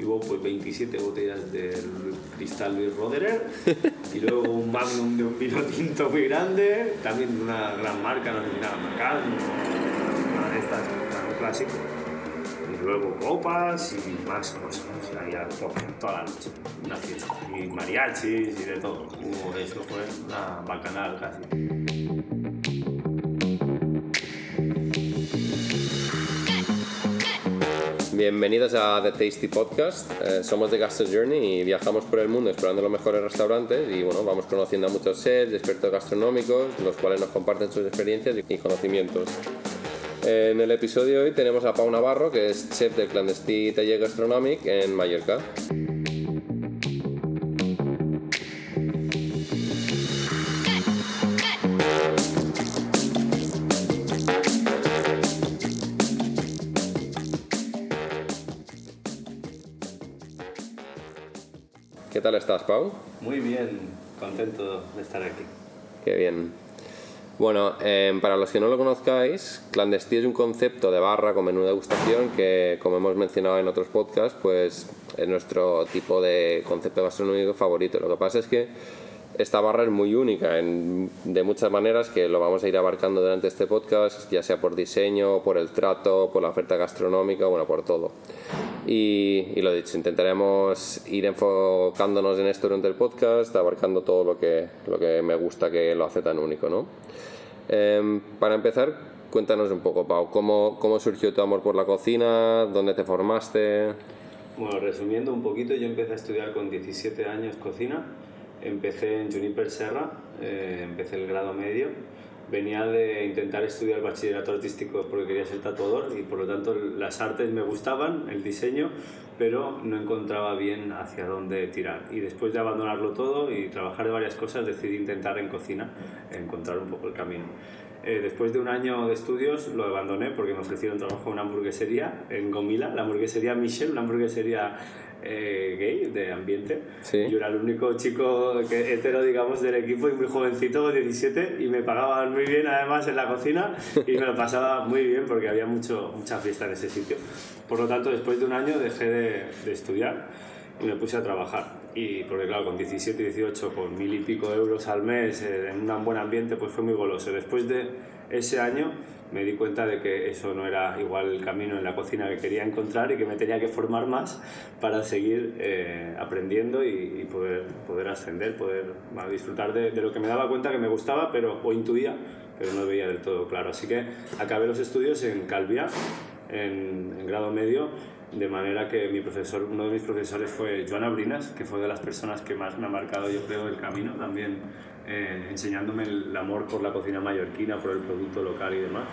y luego pues 27 botellas del cristal Luis Roderer y luego un magnum de un vino tinto muy grande, también de una gran marca, no sé nada, Macallan, una de estas, un clásico. Y luego copas y más cosas, o sea, ya toda la noche, una fiesta. Y mariachis y de todo. Hubo- eso fue una bacanal casi. Bienvenidos a The Tasty Podcast. Eh, somos de Gastro Journey y viajamos por el mundo explorando los mejores restaurantes y bueno, vamos conociendo a muchos chefs, expertos gastronómicos, los cuales nos comparten sus experiencias y conocimientos. En el episodio de hoy tenemos a Pau Navarro, que es chef del Clandestí Taller Gastronomic en Mallorca. ¿Qué tal estás, Pau? Muy bien, contento de estar aquí. Qué bien. Bueno, eh, para los que no lo conozcáis, Clandestí es un concepto de barra con menú de degustación que, como hemos mencionado en otros podcasts, pues es nuestro tipo de concepto gastronómico favorito. Lo que pasa es que esta barra es muy única en- de muchas maneras que lo vamos a ir abarcando durante este podcast, ya sea por diseño, por el trato, por la oferta gastronómica, bueno, por todo. Y, y lo dicho, intentaremos ir enfocándonos en esto durante el podcast, abarcando todo lo que, lo que me gusta que lo hace tan único, ¿no? Em, para empezar, cuéntanos un poco, Pau, ¿cómo, ¿cómo surgió tu amor por la cocina? ¿Dónde te formaste? Bueno, resumiendo un poquito, yo empecé a estudiar con 17 años cocina. Empecé en Juniper Serra, eh, empecé el grado medio. Venía de intentar estudiar bachillerato artístico porque quería ser tatuador y por lo tanto las artes me gustaban, el diseño, pero no encontraba bien hacia dónde tirar. Y después de abandonarlo todo y trabajar de varias cosas, decidí intentar en cocina encontrar un poco el camino. Eh, después de un año de estudios lo abandoné porque me ofrecieron trabajo en una hamburguesería en Gomila, la hamburguesería Michel, una hamburguesería eh, gay de ambiente. Sí. Yo era el único chico que, hetero, digamos, del equipo y muy jovencito, 17, y me pagaban muy bien además en la cocina y me lo pasaba muy bien porque había mucho, mucha fiesta en ese sitio. Por lo tanto, después de un año dejé de, de estudiar y me puse a trabajar. Y porque claro, con 17, 18, con mil y pico euros al mes, eh, en un buen ambiente, pues fue muy goloso. Después de ese año me di cuenta de que eso no era igual el camino en la cocina que quería encontrar y que me tenía que formar más para seguir eh, aprendiendo y, poder, poder ascender, poder disfrutar de, lo que me daba cuenta que me gustaba, pero o intuía, pero no veía del todo claro. Así que acabé los estudios en Calvia, en, en grado medio, de manera que mi profesor, uno de mis profesores fue Joana Brinas, que fue de las personas que más me ha marcado, yo creo, el camino, también eh, enseñándome el amor por la cocina mallorquina, por el producto local y demás.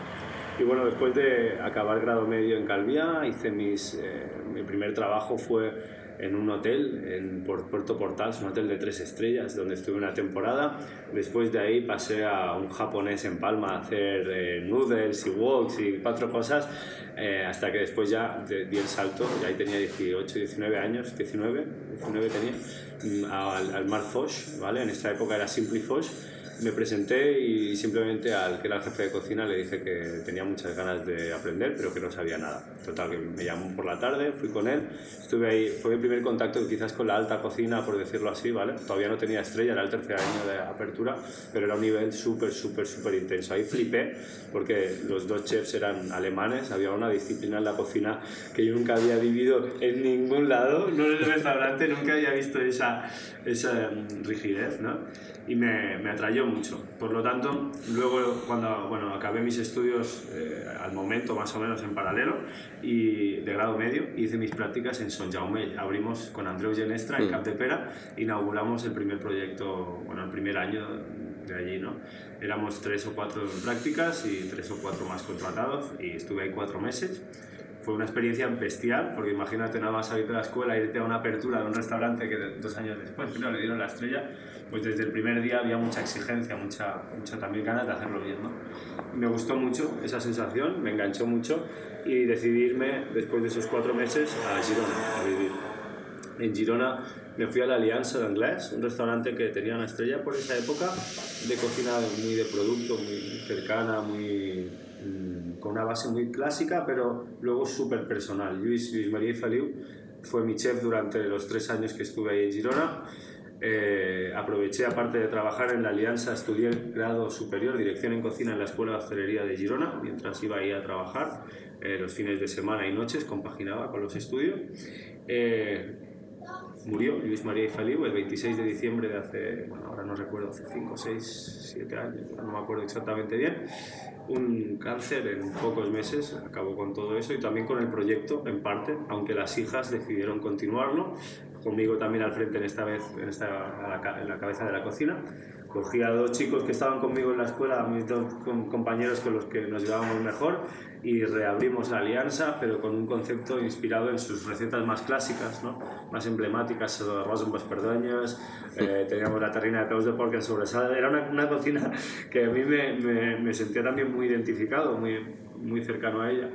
Y bueno, después de acabar grado medio en Calvia, hice mis, eh, mi primer trabajo fue en un hotel en Puerto Portal, es un hotel de tres estrellas, donde estuve una temporada. Después de ahí pasé a un japonés en Palma a hacer eh, noodles y woks y cuatro cosas, eh, hasta que después ya di el salto, y ahí tenía 18, 19 años, 19, 19 tenía, mm, al, al Mar Foch, ¿vale? En esta época era Simply Foch. Me presenté y simplemente al que era el jefe de cocina le dije que tenía muchas ganas de aprender, pero que no sabía nada. Total, que me llamó por la tarde, fui con él, estuve ahí, fue mi primer contacto quizás con la alta cocina, por decirlo así, ¿vale? Todavía no tenía estrella, era el tercer año de apertura, pero era un nivel súper, súper, súper intenso. Ahí flipé porque los dos chefs eran alemanes, había una disciplina en la cocina que yo nunca había vivido en ningún lado, no en el restaurante, nunca había visto esa, esa mm, rigidez, ¿no? y me, me atrayó mucho. Por lo tanto, luego cuando bueno, acabé mis estudios eh, al momento más o menos en paralelo y de grado medio, hice mis prácticas en Son Jaume. Abrimos con Andreu Genestra en Capdepera, inauguramos el primer proyecto, bueno, el primer año de allí, ¿no? Éramos tres o cuatro en prácticas y tres o cuatro más contratados y estuve ahí cuatro meses fue una experiencia bestial, porque imagínate nada más salir de la escuela, irte a una apertura de un restaurante que dos años después, le dieron la estrella, pues desde el primer día había mucha exigencia, mucha, mucha también ganas de hacerlo bien. ¿no? Me gustó mucho esa sensación, me enganchó mucho y decidí irme después de esos cuatro meses a Girona a vivir. En Girona me fui a la Alianza de Anglés, un restaurante que tenía una estrella por esa época, de cocina muy de producto, muy cercana, muy, mm, con una base muy clásica, pero luego súper personal. Lluís, Lluís María y Feliu fue mi chef durante los tres años que estuve ahí en Girona. Eh, aproveché, aparte de trabajar en la Alianza, estudié el grado superior, dirección en cocina en la Escuela de Hostelería de Girona, mientras iba ahí a trabajar eh, los fines de semana y noches, compaginaba con los estudios. Eh, murió Luis María Ifaliu el 26 de diciembre de hace, bueno, ahora no recuerdo, hace 5, 6, 7 años, no me acuerdo exactamente bien. Un cáncer en pocos meses, acabó con todo eso y también con el proyecto en parte, aunque las hijas decidieron continuarlo conmigo también al frente en esta vez en, esta, en la cabeza de la cocina. Cogí a dos chicos que estaban conmigo en la escuela, mis dos compañeros con los que nos llevábamos mejor, y reabrimos la alianza, pero con un concepto inspirado en sus recetas más clásicas, ¿no? más emblemáticas, arroz en perdoñas, eh, teníamos la terrina de peus de porco en sobresada. Era una, una, cocina que a mí me, me, me sentía también muy identificado, muy, muy cercano a ella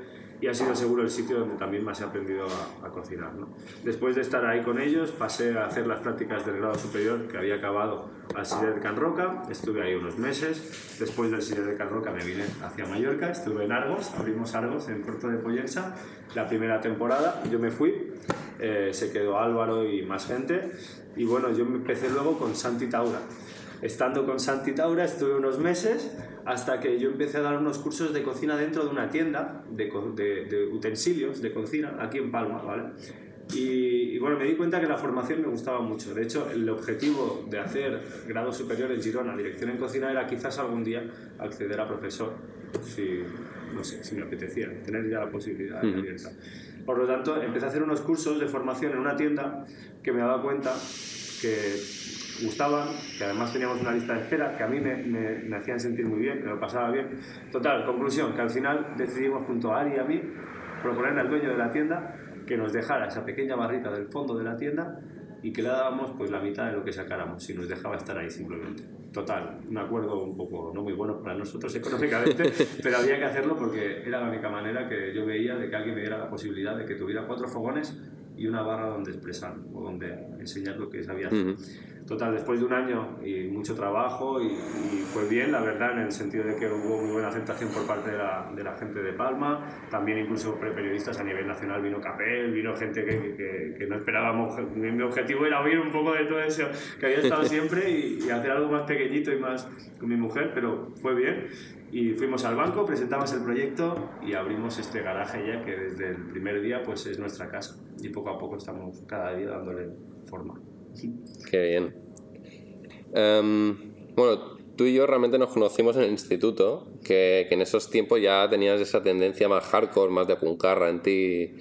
y ha sido seguro el sitio donde también más he aprendido a, cocinar. ¿no? Después de estar ahí con ellos, pasé a hacer las prácticas del grado superior que había acabado al Siller de Can Roca, estuve ahí unos meses, después del Siller de Can Roca me vine hacia Mallorca, estuve en Argos, abrimos Argos en Puerto de Pollensa, la primera temporada, yo me fui, eh, se quedó Álvaro y más gente, y bueno, yo empecé luego con Santi Taura. Estando con Santi Taura estuve unos meses, hasta que yo empecé a dar unos cursos de cocina dentro de una tienda de, de, utensilios de cocina aquí en Palma, ¿vale? Y, bueno, me di cuenta que la formación me gustaba mucho. De hecho, el objetivo de hacer grado superior en Girona, dirección en cocina, era quizás algún día acceder a profesor, si, no sé, si me apetecía, tener ya la posibilidad de abierta. Por lo tanto, empecé a hacer unos cursos de formación en una tienda que me daba cuenta que gustaban, que además teníamos una lista de espera, que a mí me, me, hacían sentir muy bien, me lo pasaba bien. Total, conclusión, que al final decidimos junto a Ari y a mí proponerle al dueño de la tienda que nos dejara esa pequeña barrita del fondo de la tienda y que le dábamos pues la mitad de lo que sacáramos si nos dejaba estar ahí simplemente. Total, un acuerdo un poco no muy bueno para nosotros económicamente, pero había que hacerlo porque era la única manera que yo veía de que alguien me diera la posibilidad de que tuviera cuatro fogones y una barra donde expresar o donde enseñar lo que sabía hacer. Total, después de un año y mucho trabajo y, fue bien, la verdad, en el sentido de que hubo muy buena aceptación por parte de la, de la gente de Palma, también incluso periodistas a nivel nacional, vino Capel, vino gente que, que, no esperábamos, mi objetivo era oír un poco de todo eso que había estado siempre y, hacer algo más pequeñito y más con mi mujer, pero fue bien. Y fuimos al banco, presentamos el proyecto y abrimos este garaje ya que desde el primer día pues es nuestra casa y poco a poco estamos cada día dándole forma. Qué bien. Em, bueno, tú y yo realmente nos conocimos en el instituto, que, que, en esos tiempos ya tenías esa tendencia más hardcore, más de puncarra en ti.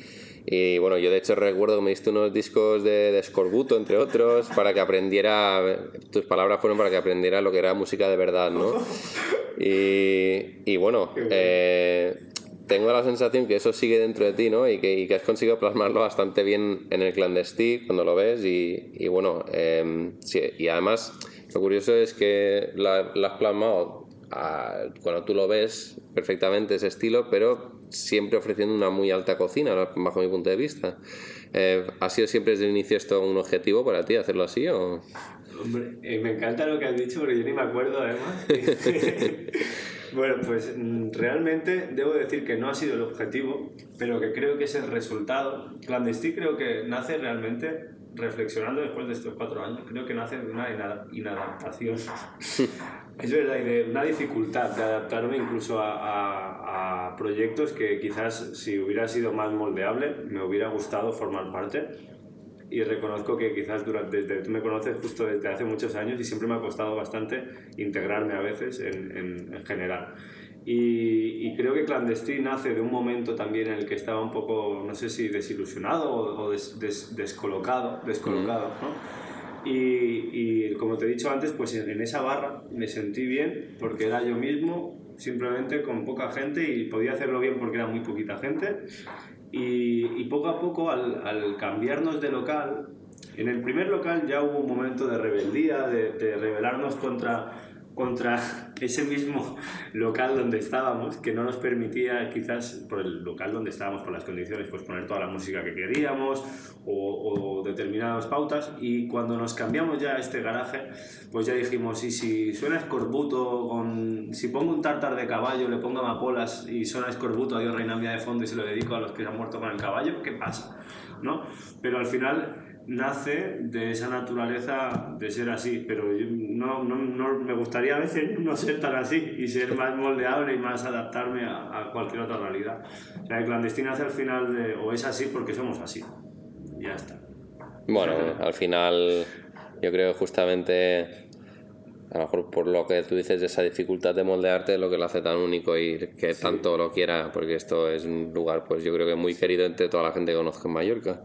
Y bueno, yo de hecho recuerdo que me diste unos discos de, de Scorbuto, entre otros, para que aprendiera, tus palabras fueron para que aprendiera lo que era música de verdad, ¿no? Y, y bueno, eh, tengo la sensación que eso sigue dentro de ti, ¿no? Y que, y que has conseguido plasmarlo bastante bien en el clandestí cuando lo ves y, y bueno, eh, sí, y además lo curioso es que la, has plasmado cuando tú lo ves perfectamente ese estilo, pero siempre ofreciendo una muy alta cocina, bajo mi punto de vista. Eh, ¿Ha sido siempre desde el inicio esto un objetivo para ti, hacerlo así? O? Hombre, eh, me encanta lo que has dicho, porque yo ni me acuerdo además. bueno, pues mm, realmente debo decir que no ha sido el objetivo, pero que creo que es el resultado. Clandestí creo que nace realmente reflexionando después de estos cuatro años, creo que nace de una inadaptación. es verdad, y de una dificultad de adaptarme incluso a, a, proyectos que quizás si hubiera sido más moldeable me hubiera gustado formar parte. Y reconozco que quizás durante, desde, tú me conoces justo desde hace muchos años y siempre me ha costado bastante integrarme a veces en, en, en general. Y, creo que Clandestine nace de un momento también en el que estaba un poco, no sé si desilusionado o, descolocado, descolocado ¿no? y, y, como te he dicho antes, pues en, esa barra me sentí bien porque era yo mismo, simplemente con poca gente y podía hacerlo bien porque era muy poquita gente. Y, poco a poco, al, cambiarnos de local, en el primer local ya hubo un momento de rebeldía, de rebelarnos contra contra ese mismo local donde estábamos, que no nos permitía quizás por el local donde estábamos, por las condiciones, pues poner toda la música que queríamos o, determinadas pautas y cuando nos cambiamos ya a este garaje, pues ya dijimos, y si suena escorbuto, con, si pongo un tartar de caballo, le pongo amapolas y suena escorbuto, adiós reina mía de fondo y se lo dedico a los que se han muerto con el caballo, ¿qué pasa? ¿No? Pero al final nace de esa naturaleza de ser así, pero no, no, no, me gustaría a veces no ser tan así y ser más moldeable y más adaptarme a, a cualquier otra realidad. O sea, el clandestino hace al final de, o es así porque somos así. Ya está. Bueno, al final yo creo justamente a lo mejor por lo que tú dices de esa dificultad de moldearte lo que lo hace tan único y que tanto lo quiera porque esto es un lugar pues yo creo que muy querido entre toda la gente que conozco en Mallorca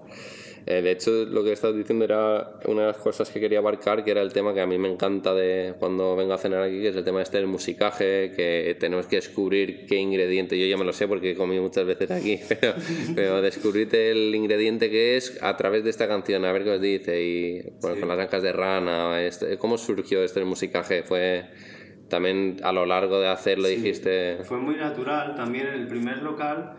eh, de hecho, lo que estás diciendo era una de las cosas que quería abarcar, que era el tema que a mí me encanta de cuando vengo a cenar aquí, que es el tema este del musicaje, que tenemos que descubrir qué ingrediente, yo ya me lo sé porque he comido muchas veces aquí, pero, pero descubrirte el ingrediente que es a través de esta canción, a ver qué os dice, y bueno, con las ancas de rana, este, ¿cómo surgió este musicaje? Fue también a lo largo de hacerlo dijiste... Fue muy natural, también en el primer local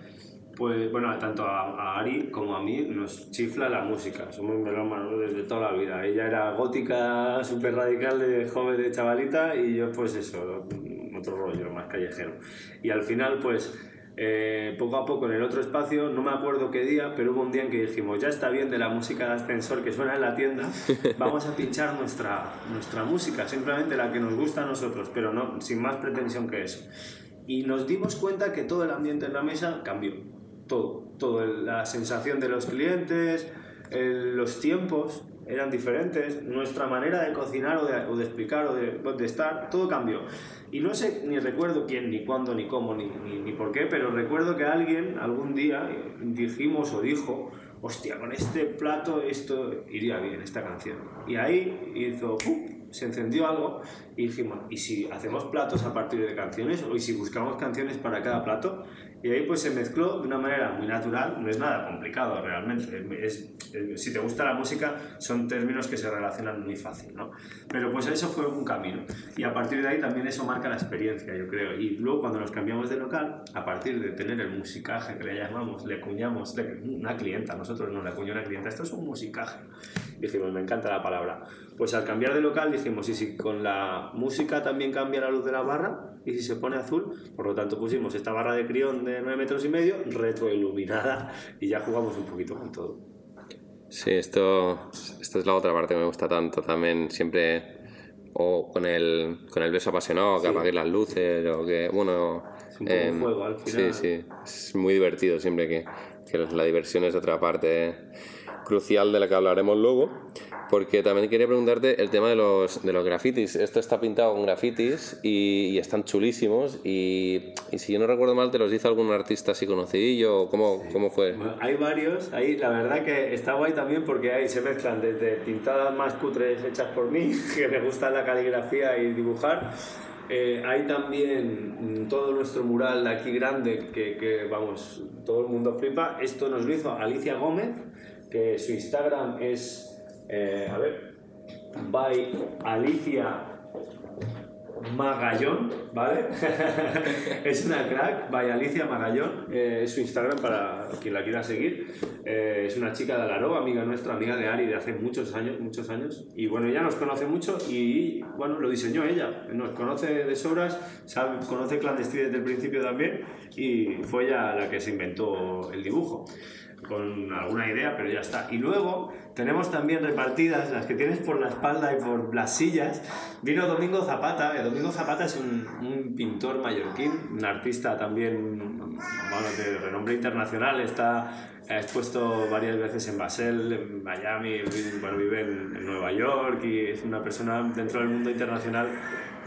pues bueno, tanto a, Ari como a mí nos chifla la música. Somos melómanos desde toda la vida. Ella era gótica, súper radical de joven, de chavalita, y yo pues eso, otro rollo, más callejero. Y al final pues eh, poco a poco en el otro espacio, no me acuerdo qué día, pero hubo un día en que dijimos, ya está bien de la música de ascensor que suena en la tienda, vamos a pinchar nuestra, nuestra música, simplemente la que nos gusta a nosotros, pero no, sin más pretensión que eso. Y nos dimos cuenta que todo el ambiente en la mesa cambió todo, todo la sensación de los clientes, los tiempos eran diferentes, nuestra manera de cocinar o de, explicar o de, estar, todo cambió. Y no sé ni recuerdo quién, ni cuándo, ni cómo, ni, ni, por qué, pero recuerdo que alguien algún día dijimos o dijo, hostia, con este plato esto iría bien, esta canción. Y ahí hizo, se encendió algo y dijimos, ¿y si hacemos platos a partir de canciones? ¿O y si buscamos canciones para cada plato? Y ahí pues se mezcló de una manera muy natural, no es nada complicado realmente. Es, si te gusta la música, son términos que se relacionan muy fácil, ¿no? Pero pues eso fue un camino. Y a partir de ahí también eso marca la experiencia, yo creo. Y luego cuando nos cambiamos de local, a partir de tener el musicaje que le llamamos, le cuñamos, una clienta, nosotros no le acuñó una clienta, esto es un musicaje. Dijimos, me encanta la palabra. Pues al cambiar de local dijimos, y si con la música también cambia la luz de la barra, y si se pone azul, por lo tanto pusimos esta barra de crión de 9 metros y medio retroiluminada y ya jugamos un poquito con todo. Sí, esto, esto es la otra parte que me gusta tanto también, siempre o con el, con el beso apasionado, que apague las luces, o que, bueno... Es un em, juego al final. Sí, sí, es muy divertido siempre que, que la diversión es otra parte crucial de la que hablaremos luego, porque también quería preguntarte el tema de los, de los grafitis. Esto está pintado con grafitis y, están chulísimos y, y, si yo no recuerdo mal, ¿te los hizo algún artista así conocidillo? ¿Cómo, cómo fue? hay varios, ahí la verdad que está guay también porque ahí se mezclan desde pintadas más cutres hechas por mí, que me gusta la caligrafía y dibujar, eh, hay también todo nuestro mural de aquí grande que, que, vamos, todo el mundo flipa. Esto nos lo hizo Alicia Gómez, que su Instagram es, eh, a ver, by Alicia Magallón, ¿vale? es una crack, by Alicia Magallón, eh, es su Instagram para quien la quiera seguir. Eh, es una chica de Alaró, amiga nuestra, amiga de Ari de hace muchos años, muchos años. Y bueno, ella nos conoce mucho y bueno, lo diseñó ella. Nos conoce de sobras, sabe, conoce clandestino desde el principio también y fue ella la que se inventó el dibujo con alguna idea, pero ya está. Y luego tenemos también repartidas las que tienes por la espalda y por las sillas. Vino Domingo Zapata. Eh, Domingo Zapata es un, un pintor mallorquín, un artista también bueno, de renombre internacional. Está ha expuesto varias veces en Basel, en Miami, bueno, vive en, Nueva York y es una persona dentro del mundo internacional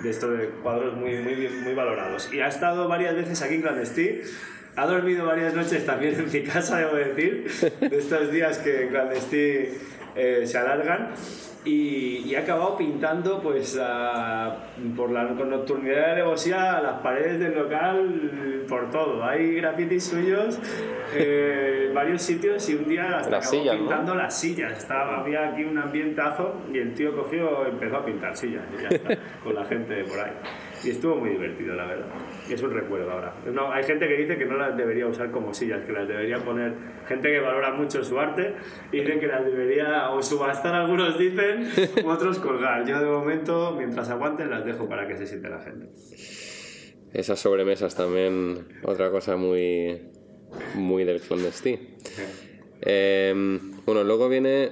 de estos cuadros muy, muy, muy valorados. Y ha estado varias veces aquí en Clandestí ha dormido varias noches también en mi casa, debo decir, de estos días que en clandestí eh, se alargan. Y, y, ha acabado pintando pues por la con nocturnidad de Levosía las paredes del local por todo. Hay grafitis suyos eh, en varios sitios y un día hasta acabó pintando las sillas. Estaba, había aquí un ambientazo y el tío cogió empezó a pintar sillas y ya está, con la gente por ahí. Y estuvo muy divertido, la verdad. Es un recuerdo ahora. No, hay gente que dice que no las debería usar como sillas, que las debería poner. Gente que valora mucho su arte y dicen que las debería o subastar, algunos dicen, u otros colgar. Yo de momento, mientras aguanten, las dejo para que se siente la gente. Esas sobremesas también, otra cosa muy, muy del clandestino. Eh, bueno, luego viene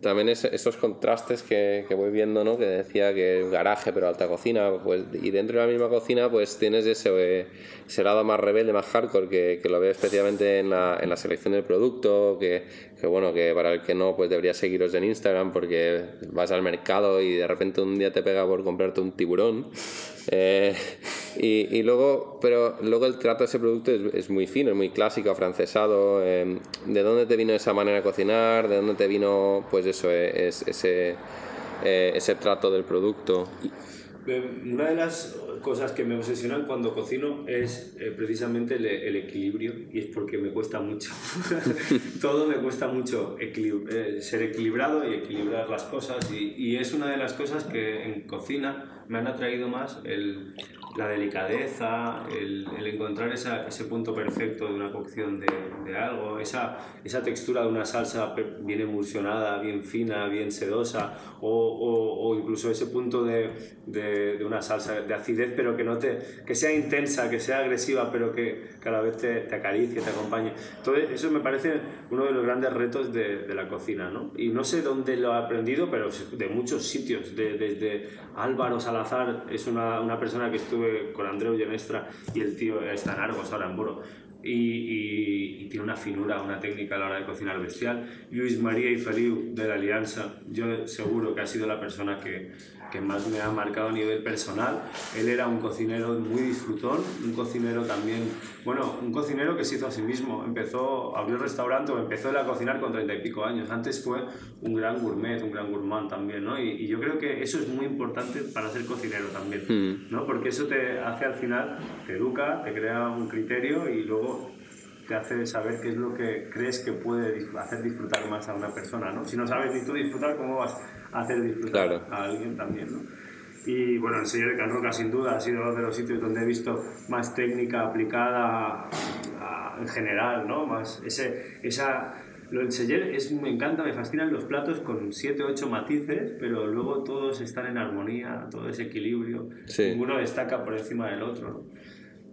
también es, esos contrastes que, que, voy viendo, ¿no? Que decía que garaje pero alta cocina, pues, y dentro de la misma cocina pues tienes ese, ese lado más rebelde, más hardcore, que, que lo veo especialmente en la, en la, selección del producto, que, que, bueno, que para el que no, pues deberías seguiros en Instagram porque vas al mercado y de repente un día te pega por comprarte un tiburón. Eh, y, y, luego, pero luego el trato de ese producto es, es muy fino, es muy clásico, afrancesado. Eh, ¿De dónde te vino esa manera de cocinar? ¿De dónde te vino, pues eso, es, ese, eh, ese trato del producto? Una de las cosas que me obsesionan cuando cocino es eh, precisamente el, el, equilibrio y es porque me cuesta mucho. Todo me cuesta mucho eh, ser equilibrado y equilibrar las cosas y, es una de las cosas que en cocina me han atraído más el, la delicadeza, el, el encontrar esa, ese punto perfecto de una cocción de, de, algo, esa, esa textura de una salsa bien emulsionada, bien fina, bien sedosa, o, o, incluso ese punto de, de, de, una salsa de acidez, pero que, no te, que sea intensa, que sea agresiva, pero que cada vez te, te acaricie, te acompañe. Entonces, eso me parece uno de los grandes retos de, la cocina, ¿no? Y no sé dónde lo he aprendido, pero de muchos sitios, de, desde Álvaro Salazar, es una, una persona que estuve con Andreu Genestra y el tío está en Argos ahora en Boro. Y, tiene una finura, una técnica a la hora de cocinar bestial. Luis María y Feliu de la Alianza, yo seguro que ha sido la persona que, que más me ha marcado a nivel personal. Él era un cocinero muy disfrutón, un cocinero también, bueno, un cocinero que se hizo a sí mismo. Empezó, abrió el restaurante o empezó él a cocinar con treinta y pico años. Antes fue un gran gourmet, un gran gourmand también, ¿no? Y, y, yo creo que eso es muy importante para ser cocinero también, mm. ¿no? Porque eso te hace al final, te educa, te crea un criterio y luego te hace saber qué es lo que crees que puede hacer disfrutar más a una persona, ¿no? Si no sabes ni tú disfrutar, ¿cómo vas hacer disfrutar claro. a alguien también, ¿no? Y bueno, el señor de Can Roca sin duda ha sido uno de los sitios donde he visto más técnica aplicada a, en general, ¿no? Más ese, esa, lo del seller es, me encanta, me fascinan los platos con 7 o 8 matices, pero luego todos están en armonía, todo ese equilibrio, sí. ninguno destaca por encima del otro, ¿no?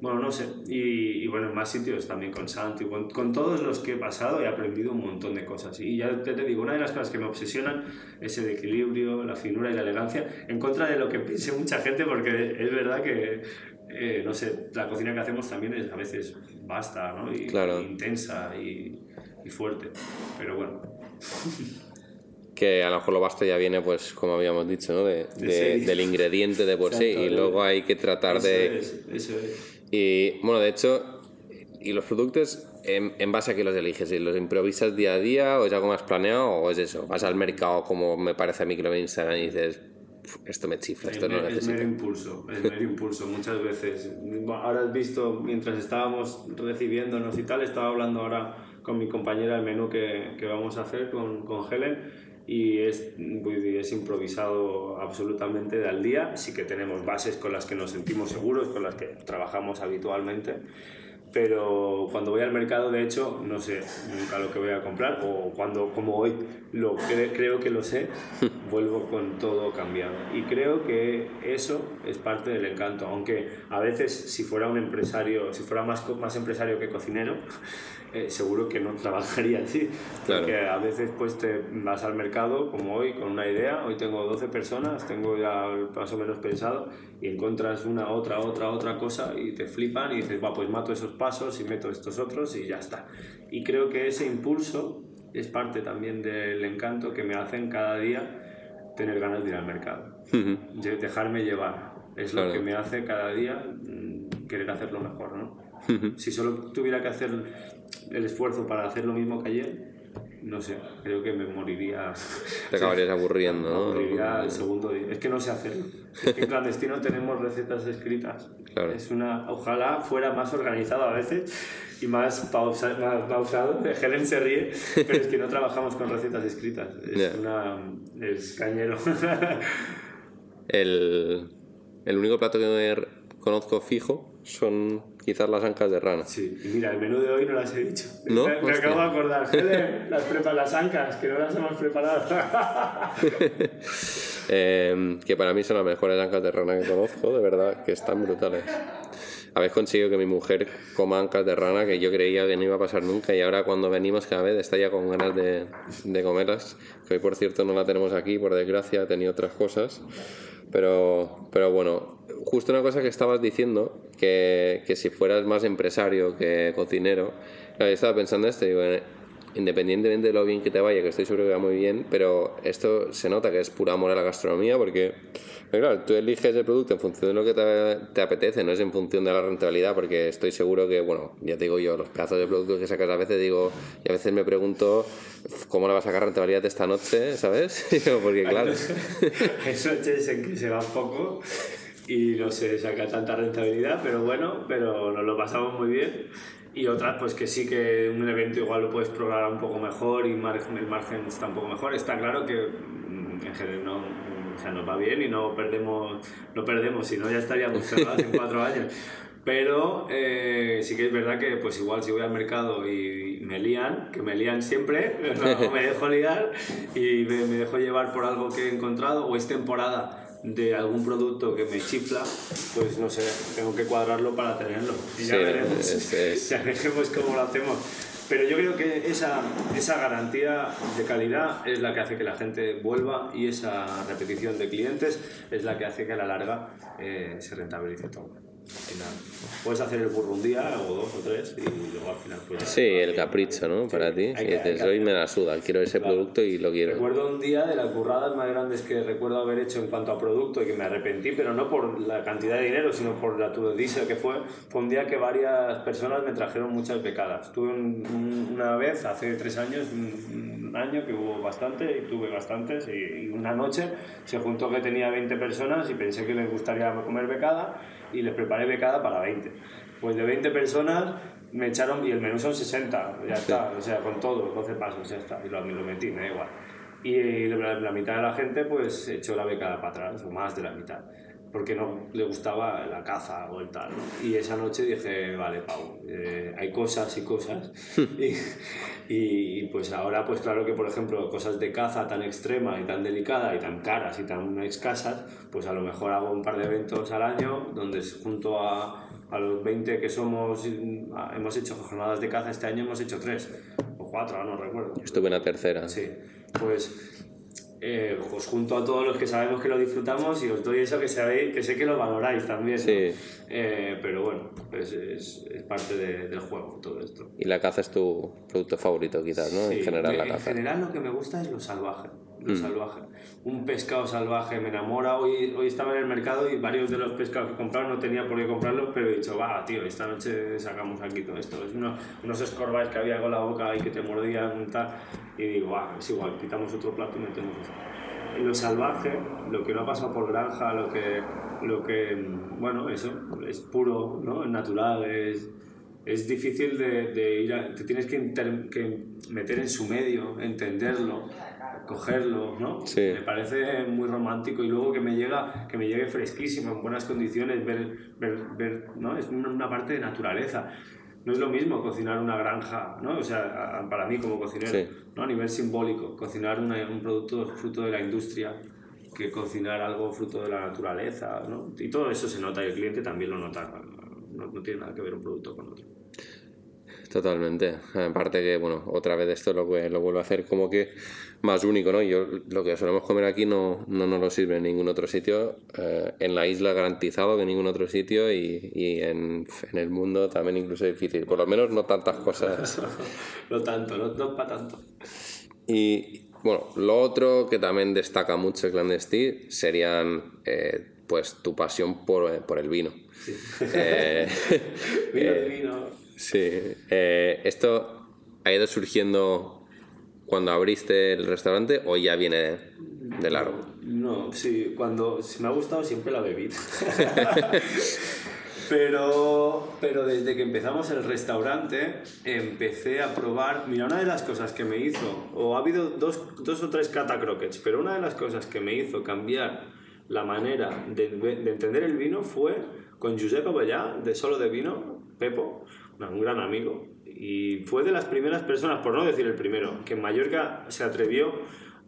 Bueno, no sé. Y, y, bueno, en más sitios también con Santi, con, con, todos los que he pasado he aprendido un montón de cosas. Y ya te, te, digo, una de las cosas que me obsesionan es el equilibrio, la finura y la elegancia, en contra de lo que piense mucha gente, porque es verdad que, eh, no sé, la cocina que hacemos también es a veces vasta, ¿no? Y, claro. y intensa y, y fuerte. Pero bueno. que a lo mejor lo vasto ya viene, pues como habíamos dicho, ¿no? de, de, del ingrediente de por sí y luego hay que tratar eso de... Es, eso es. Y bueno, de hecho, ¿y los productos en, en, base a qué los eliges? ¿Los improvisas día a día o es algo más planeado o es eso? ¿Vas al mercado como me parece a mí que lo ve en Instagram y dices, esto me chifla, esto es no lo necesito? Es mero impulso, es mero impulso muchas veces. Ahora has visto, mientras estábamos recibiéndonos y tal, estaba hablando ahora con mi compañera el menú que, que vamos a hacer con, con Helen y es, es improvisado absolutamente de al día. Sí que tenemos bases con las que nos sentimos seguros, con las que trabajamos habitualmente, pero cuando voy al mercado, de hecho, no sé nunca lo que voy a comprar, o cuando, como hoy, lo cre creo que lo sé, vuelvo con todo cambiado. Y creo que eso es parte del encanto, aunque a veces, si fuera un empresario, si fuera más, más empresario que cocinero, eh, seguro que no trabajaría así. Claro. Porque a veces pues te vas al mercado, como hoy, con una idea, hoy tengo 12 personas, tengo ya más o menos pensado, y encuentras una, otra, otra, otra cosa, y te flipan y dices, va, pues mato esos pasos y meto estos otros y ya está. Y creo que ese impulso es parte también del encanto que me hacen cada día tener ganas de ir al mercado. Uh -huh. de dejarme llevar. Es Claro. lo que me hace cada día mm, querer hacerlo mejor, ¿no? Si solo tuviera que hacer el esfuerzo para hacer lo mismo que ayer, no sé, creo que me moriría. Te acabarías aburriendo, Me ¿no? moriría el segundo día. Es que no sé hacerlo. Es que en clandestino tenemos recetas escritas. Claro. Es una, ojalá fuera más organizado a veces y más, pausa, más pausado. Helen se ríe, pero es que no trabajamos con recetas escritas. Es Yeah. una. Es cañero. El... el único plato que conozco fijo son quizás las ancas de rana. Sí, y mira, el menú de hoy no las he dicho. ¿No? Me, Hostia. acabo de acordar. Helen, las prepa las ancas, que no las hemos preparado. Eh, que para mí son las mejores ancas de rana que conozco, de verdad, que están brutales. Habéis conseguido que mi mujer coma ancas de rana que yo creía que no iba a pasar nunca y ahora cuando venimos cada vez está ya con ganas de, de comerlas. Que hoy por cierto no la tenemos aquí, por desgracia, tenido otras cosas. Pero, pero bueno, justo una cosa que estabas diciendo, que, que si fueras más empresario que cocinero, claro, yo estaba pensando esto, digo, eh, independientemente de lo bien que te vaya, que estoy seguro que va muy bien, pero esto se nota que es pura amor a la gastronomía porque, claro, tú eliges el producto en función de lo que te, te apetece, no es en función de la rentabilidad, porque estoy seguro que, bueno, ya te digo yo, los pedazos de productos que sacas a veces digo, y a veces me pregunto cómo le vas a sacar rentabilidad esta noche, ¿sabes? Porque claro, Hay noches en que se va poco y no se saca tanta rentabilidad, pero bueno, pero nos lo pasamos muy bien. Y otras, pues que sí que un evento igual lo puedes programar un poco mejor y margen, el margen está un poco mejor. Está claro que mm, en general no, o sea, nos va bien y no perdemos, no perdemos, si no ya estaríamos cerrados en cuatro años. Pero eh, sí que es verdad que pues igual si voy al mercado y me lían, que me lían siempre, me dejo liar y me, me dejo llevar por algo que he encontrado o es temporada de algún producto que me chifla, pues no sé, tengo que cuadrarlo para tenerlo. Y ya Sí, veremos, es- es- ya veremos cómo lo hacemos. Pero yo creo que esa, esa garantía de calidad es la que hace que la gente vuelva y esa repetición de clientes es la que hace que a la larga eh, se rentabilice todo. Al final, puedes hacer el burro un día o dos o tres y luego al final pues... sí, el capricho, ¿no? Para ti, que- dices, hoy me la suda, quiero ese producto y lo quiero. Recuerdo un día de las curradas más grandes que recuerdo haber hecho en cuanto a producto y que me arrepentí, pero no por la cantidad de dinero, sino por la turodicia que fue. Fue un día que varias personas me trajeron muchas becadas. Tuve un- un- una vez, hace tres años, un, un año que hubo bastante y tuve bastantes. Y, y una noche se juntó que tenía 20 personas y pensé que les gustaría comer becada y les preparé becada para 20. Pues de 20 personas me echaron, y el menú son 60, ya está, o sea, con todo, 12 pasos, ya está, y lo, lo metí, me da igual. Y la, la mitad de la gente pues echó la becada para atrás, o más de la mitad, porque no le gustaba la caza o el tal. ¿no? Y esa noche dije, vale, Pau, eh, hay cosas y cosas. y, y, pues ahora, pues claro que por ejemplo, cosas de caza tan extrema y tan delicada y tan caras y tan escasas, pues a lo mejor hago un par de eventos al año donde junto a, a los 20 que somos, hemos hecho jornadas de caza, este año hemos hecho tres o cuatro, no recuerdo. Estuve en la tercera. Sí, pues eh, os junto a todos los que sabemos que lo disfrutamos y os doy eso que sabéis, que sé que lo valoráis también. Eh, pero bueno, pues es, es parte de- del juego todo esto. Y la caza es tu producto favorito, quizás, ¿no? Sí, en general, la en caza. general lo que me gusta es lo salvaje. Mm. Lo salvaje. Un pescado salvaje me enamora. Hoy, hoy estaba en el mercado y varios de los pescados que compraron no tenía por qué comprarlos, pero he dicho, va, tío, esta noche sacamos aquí todo esto. Es uno- unos escorbáis que había con la boca y que te mordían y tal. Y digo, va, es igual, quitamos otro plato y metemos esto. En lo salvaje, lo que no ha pasado por granja, lo que, lo que bueno, eso, es puro, ¿no? Es natural, es, es difícil de, de ir a, te tienes que, inter- que meter en su medio, entenderlo, cogerlo, ¿no? Sí. Me parece muy romántico y luego que me llega, que me llegue fresquísimo, en buenas condiciones, ver, ver, ver ¿no? Es una, parte de naturaleza. No es lo mismo cocinar una granja, ¿no? O sea, para mí como cocinero, Sí. ¿no? A nivel simbólico, cocinar una- un producto fruto de la industria que cocinar algo fruto de la naturaleza, ¿no? Y todo eso se nota y el cliente también lo nota. No, no tiene nada que ver un producto con otro. Totalmente. Aparte que, bueno, otra vez esto lo, lo vuelve a hacer como que más único, ¿no? Yo, lo que solemos comer aquí no, no nos lo sirve en ningún otro sitio. Eh, en la isla garantizado que en ningún otro sitio y, y en, en el mundo también incluso difícil. Por lo menos no tantas cosas. no tanto, no, no para tanto. Y bueno, lo otro que también destaca mucho el clandestí serían eh, pues tu pasión por, eh, por el vino. Eh, Vino eh, de vino. Sí, eh, ¿esto ha ido surgiendo cuando abriste el restaurante o ya viene de largo? No, sí, cuando si me ha gustado siempre la bebí. pero, pero desde que empezamos el restaurante empecé a probar. Mira, una de las cosas que me hizo, o ha habido dos, dos o tres cata croquets, pero una de las cosas que me hizo cambiar la manera de, de entender el vino fue con Giuseppe Abellà, de Solo de Vino, Pepo, un gran amigo, y fue de las primeras personas, por no decir el primero, que en Mallorca se atrevió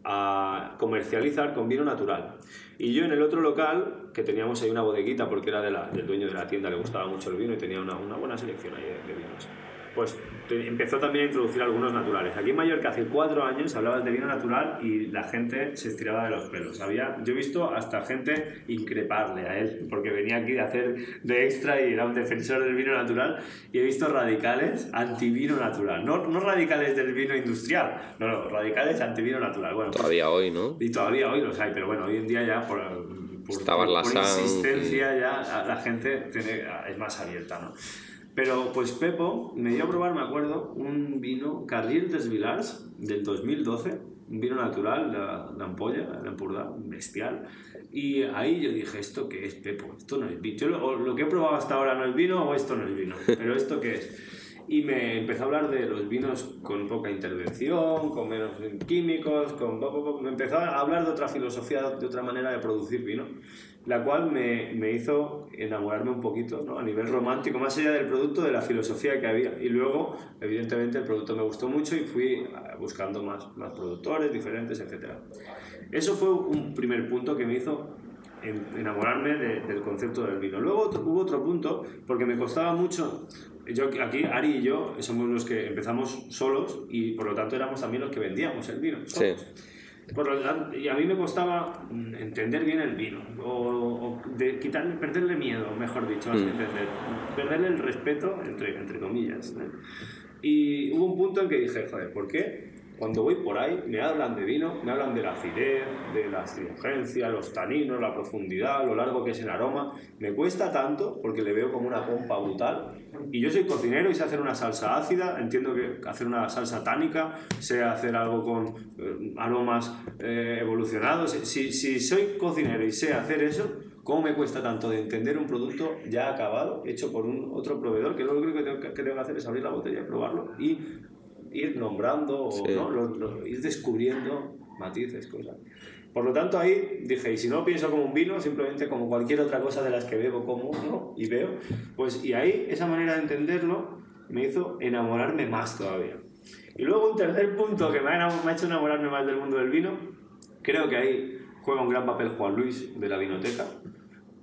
a comercializar con vino natural. Y yo en el otro local, que teníamos ahí una bodeguita, porque era de del dueño de la tienda, le gustaba mucho el vino y tenía una, una buena selección ahí de vinos pues empezó también a introducir algunos naturales. Aquí en Mallorca hace cuatro años hablabas de vino natural y la gente se estiraba de los pelos. Había, yo he visto hasta gente increparle a él, porque venía aquí de hacer de extra y era un defensor del vino natural, y he visto radicales anti-vino natural. No, no radicales del vino industrial, no, no, radicales anti-vino natural. Bueno, pues todavía hoy, ¿no? Y todavía hoy los hay, pero bueno, hoy en día ya por, por, la insistencia ya la gente tiene, es más abierta, ¿no? Pero pues Pepo me dio a probar, me acuerdo, un vino Carrier des Vilars del 2012, un vino natural de, ampolla, de Empordà, bestial. Y ahí yo dije, ¿esto qué es Pepo? Esto no es vino. Yo lo, que he probado hasta ahora no es vino o esto no es vino. Pero ¿esto qué es? Y me empezó a hablar de los vinos con poca intervención, con menos químicos, con... Me empezó a hablar de otra filosofía, de otra manera de producir vino la cual me, me, hizo enamorarme un poquito, ¿no? a nivel romántico, más allá del producto, de la filosofía que había. Y luego, evidentemente, el producto me gustó mucho y fui buscando más, más productores diferentes, etc. Eso fue un primer punto que me hizo enamorarme del concepto del vino. Luego hubo otro punto, porque me costaba mucho, yo aquí, Ari y yo, somos los que empezamos solos y por lo tanto éramos también los que vendíamos el vino. Sí. Por y a mí me costaba mm, entender bien el vino, o, de quitarle, perderle miedo, mejor dicho, mm. entender, perderle el respeto, entre, entre comillas. Y hubo un punto en que dije, joder, ¿por qué cuando voy por ahí me hablan de vino, me hablan de la acidez, de la astringencia, los taninos, la profundidad, lo largo que es el aroma. Me cuesta tanto porque le veo como una pompa brutal. Y yo soy cocinero y sé hacer una salsa ácida, entiendo que hacer una salsa tánica, sé hacer algo con eh, aromas eh, evolucionados. Si, si soy cocinero y sé hacer eso, ¿Cómo me cuesta tanto de entender un producto ya acabado, hecho por un otro proveedor, que lo único que tengo que, que tengo que hacer es abrir la botella y probarlo y ir nombrando o ¿no? ir descubriendo matices, cosas. Por lo tanto, ahí dije, y si no pienso como un vino, simplemente como cualquier otra cosa de las que bebo como ¿no? y veo, pues y ahí esa manera de entenderlo me hizo enamorarme más todavía. Y luego un tercer punto que me ha, me ha hecho enamorarme más del mundo del vino, creo que ahí juega un gran papel Juan Luis de la Vinoteca,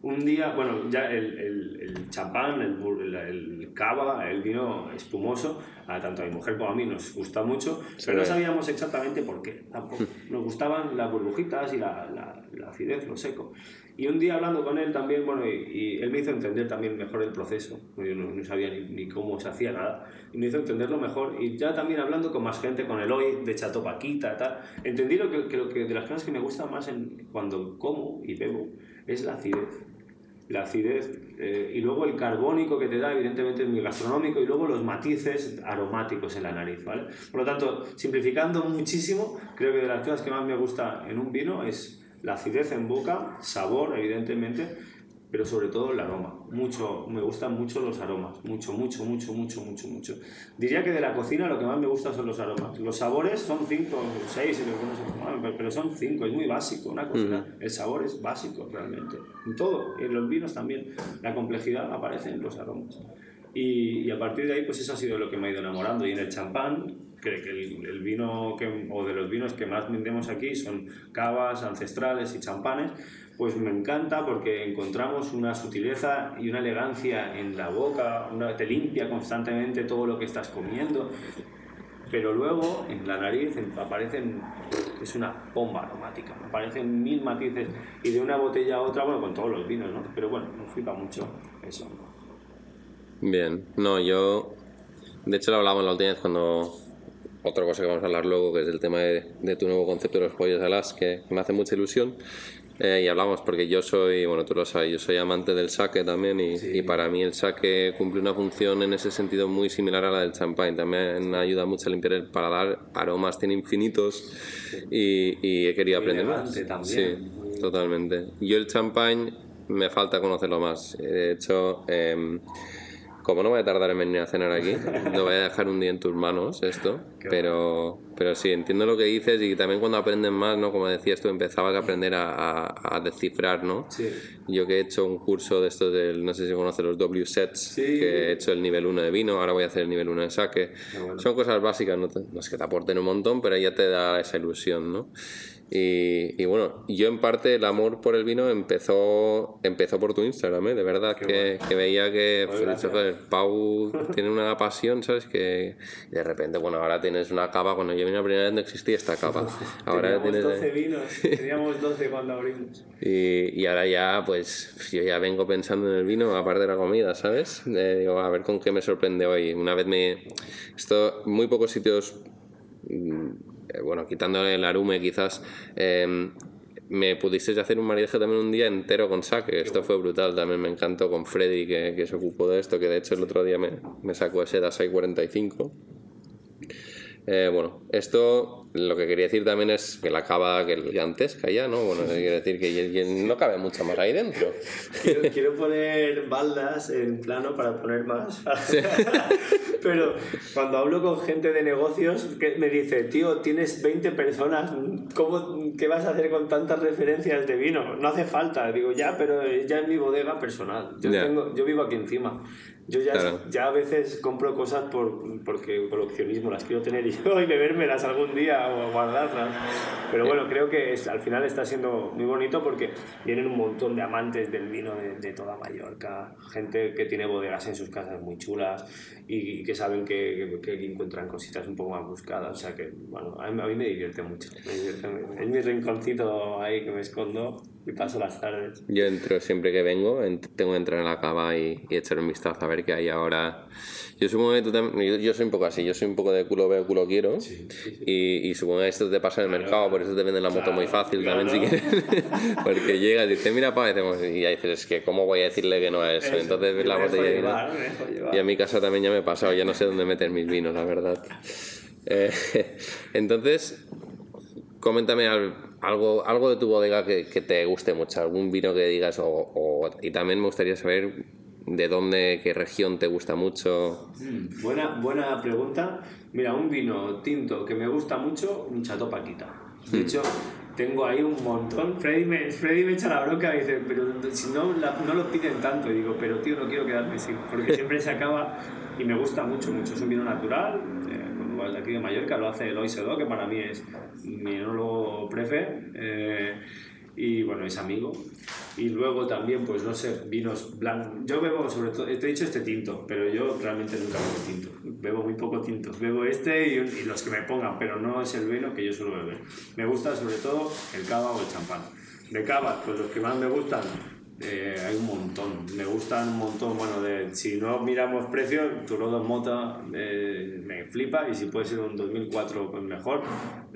un día, bueno, ya el, el, el champán, el, el, cava, el vino espumoso, a tanto a mi mujer como a mí nos gusta mucho, pero no sabíamos exactamente por qué. Tampoco. Nos gustaban las burbujitas y la, la, la, acidez, lo seco. Y un día hablando con él también, bueno, y, él me hizo entender también mejor el proceso. Yo no, sabía ni, ni, cómo se hacía nada. Y me hizo entenderlo mejor. Y ya también hablando con más gente, con Eloy de Chato Paquita, tal, entendí lo que, que, lo que de las cosas que me gustan más en, cuando como y bebo es la acidez la acidez eh, y luego el carbónico que te da, evidentemente es muy gastronómico, y luego los matices aromáticos en la nariz, ¿vale? Por lo tanto, simplificando muchísimo, creo que de las cosas que más me gusta en un vino es la acidez en boca, sabor, evidentemente, pero sobre todo el aroma. Mucho, me gustan mucho los aromas, mucho, mucho, mucho, mucho, mucho, mucho. Diría que de la cocina lo que más me gusta son los aromas. Los sabores son cinco, seis, pero son cinco, es muy básico una cocina. El sabor es básico realmente. En todo, en los vinos también. La complejidad aparece en los aromas. Y, y, a partir de ahí, pues eso ha sido lo que me ha ido enamorando. Y en el champán, que, que el, el, vino que, o de los vinos que más vendemos aquí son cavas, ancestrales y champanes pues me encanta porque encontramos una sutileza y una elegancia en la boca, una, te limpia constantemente todo lo que estás comiendo, pero luego en la nariz aparecen, es una bomba aromática, aparecen mil matices y de una botella a otra, bueno, con todos los vinos, ¿no? Pero bueno, me flipa mucho eso. Bien, no, yo, de hecho lo hablábamos la última vez cuando otra cosa que vamos a hablar luego, que es el tema de, de tu nuevo concepto de los pollos alas, que me hace mucha ilusión. Eh, y hablamos porque yo soy, bueno, tú lo sabes, yo soy amante del sake también y, y, para mí el sake cumple una función en ese sentido muy similar a la del champán. También ayuda mucho a limpiar el paladar, aromas tiene infinitos y, y, he querido aprender más. También. Sí, totalmente. Yo el champán me falta conocerlo más. De hecho, eh, como no voy a tardar en venir a cenar aquí, no voy a dejar un día en tus manos esto, pero, pero sí, entiendo lo que dices y también cuando aprendes más, ¿no? Como decías tú, empezabas a aprender a, a, descifrar, ¿no? Sí. Yo que he hecho un curso de estos del, no sé si conoces los W-Sets, que he hecho el nivel 1 de vino, ahora voy a hacer el nivel 1 de saque. Son cosas básicas, no, no es que te aporten un montón, pero ya te da esa ilusión, ¿no? Y, bueno, yo en parte el amor por el vino empezó empezó por tu Instagram, ¿eh? de verdad, que, que, veía que el Pau tiene una pasión, ¿sabes? Que de repente, bueno, ahora tienes una cava, cuando yo vine la primera vez no existía esta cava. Ahora teníamos 12 vinos, teníamos 12 cuando abrimos. Y, y, ahora ya, pues yo ya vengo pensando en el vino, aparte de la comida, ¿sabes? Eh, digo, a ver con qué me sorprende hoy. Una vez me... Esto, muy pocos sitios mm, bueno, quitándole el arume quizás, eh, me pudisteis hacer un maridaje también un día entero con saque. Esto fue brutal, también me encantó con Freddy que, que se ocupó de esto, que de hecho el otro día me, me sacó ese DASAI 45. Eh, bueno, esto lo que quería decir también es que la cava que gigantesca ya, ¿no? Bueno, quiere decir que no cabe mucho más ahí dentro. Quiero, poner baldas en plano para poner más. Pero cuando hablo con gente de negocios, que me dice, tío, tienes 20 personas, ¿cómo, ¿qué vas a hacer con tantas referencias de vino? No hace falta. Digo, ya, pero ya es mi bodega personal. Yo, tengo, yo vivo aquí encima. Yo ya, ya a veces compro cosas por, porque coleccionismo, las quiero tener yo y bebérmelas algún día o guardarlas. Pero bueno, creo que al final está siendo muy bonito porque vienen un montón de amantes del vino de, de toda Mallorca, gente que tiene bodegas en sus casas muy chulas y, que saben que, que, encuentran cositas un poco más buscadas. O sea que, bueno, a mí, me divierte mucho. Es mi rinconcito ahí que me escondo y paso las tardes. Yo entro siempre que vengo, tengo que entrar en la cava y, y, echar un vistazo a ver qué hay ahora. Yo supongo que tú también, yo, soy un poco así, yo soy un poco de culo veo, culo quiero. Y, y, supongo que esto te pasa en el mercado, por eso te venden la moto muy fácil también si quieres. Porque llegas y dices, mira, pa, y ya dices, es que ¿cómo voy a decirle que no es eso? Entonces ves la botella y, y a mi casa también ya me he pasado, ya no sé dónde meter mis vinos, la verdad. Eh, entonces, coméntame algo, algo de tu bodega que, que, te guste mucho, algún vino que digas, o, y también me gustaría saber de dónde, qué región te gusta mucho. Mm, buena, buena pregunta. Mira, un vino tinto que me gusta mucho, un Chateau Paquita. De hmm. hecho, tengo ahí un montón. Freddy me, Freddy me echa la bronca y dice, pero si no, no lo piden tanto. Y digo, pero tío, no quiero quedarme sin, porque siempre se acaba y me gusta mucho, mucho. Es un vino natural, eh, de aquí de Mallorca, lo hace Eloy Sedó, que para mí es mi enólogo prefe, eh, y bueno, es amigo. Y luego también, pues no sé, vinos blancos. Yo bebo sobre todo, te he dicho este tinto, pero yo realmente nunca bebo tinto. Bebo muy poco tinto. Bebo este y, y los que me pongan, pero no es el vino que yo suelo beber. Me gusta sobre todo el cava o el champán. De cava, pues los que más me gustan, eh, hay un montón, me gustan un montón. Bueno, de, si no miramos precio, Turodo Mota eh, me flipa y si puede ser un 2004 pues mejor.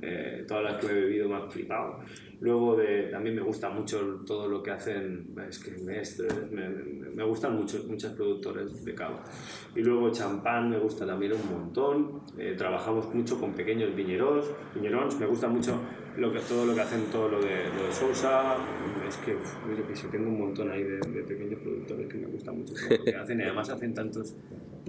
Eh, todas las que he bebido me han flipado. Luego de, también me gusta mucho todo lo que hacen, es que me, me, gustan mucho, muchos productores de cava. Y luego champán me gusta también un montón. trabajamos mucho con pequeños viñeros, viñerons, me gusta mucho lo que, todo lo que hacen, todo lo de, lo de Sousa, es que yo tengo un montón ahí de, pequeños productores que me gusta mucho lo que hacen y además hacen tantas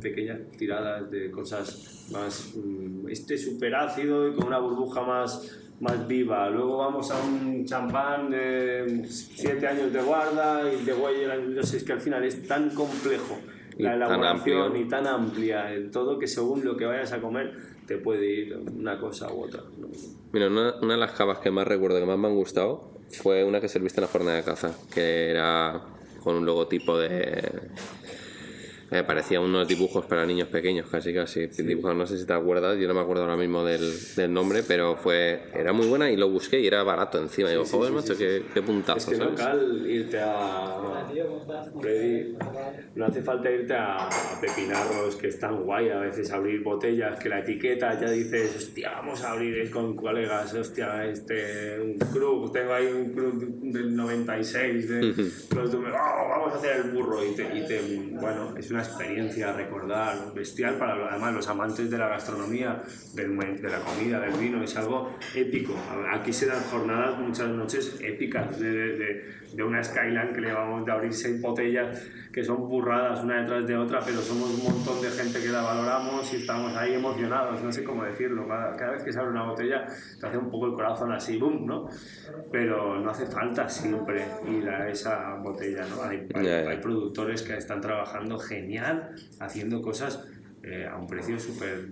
pequeñas tiradas de cosas más, mm, este súper ácido y con una burbuja más, más viva. Luego vamos a un champán de 7 años de guarda y de Weyer, no sé, es que al final es tan complejo la elaboración y tan amplia en todo que según lo que vayas a comer te puede ir una cosa u otra. Mira, una, una, de las cavas que más recuerdo, que más me han gustado, fue una que serviste en la jornada de caza, que era con un logotipo de me parecía unos dibujos para niños pequeños, casi casi. Dibujos, no sé si te acuerdas, yo no me acuerdo ahora mismo del, del, nombre, pero fue era muy buena y lo busqué y era barato encima. digo, joder, macho, qué, qué puntazo. Es que local irte a. Freddy, no hace falta irte a, Pepinarros, que están guay a veces abrir botellas, que la etiqueta ya dices, hostia, vamos a abrir con colegas, hostia, este, un club, tengo ahí un club del 96, de, los, oh, vamos a hacer el burro y te, y te bueno, es una una experiencia a recordar bestial para además los amantes de la gastronomía, del, de la comida, del vino, es algo épico. Aquí se dan jornadas muchas noches épicas de, de, de una Skyline que le vamos de abrir seis botellas que son burradas una detrás de otra, pero somos un montón de gente que la valoramos y estamos ahí emocionados, no sé cómo decirlo. Cada, cada vez que se abre una botella te hace un poco el corazón así, boom, ¿no? Pero no hace falta siempre ir a esa botella, ¿no? Hay, hay, productores que están trabajando genial, haciendo cosas eh, a un precio súper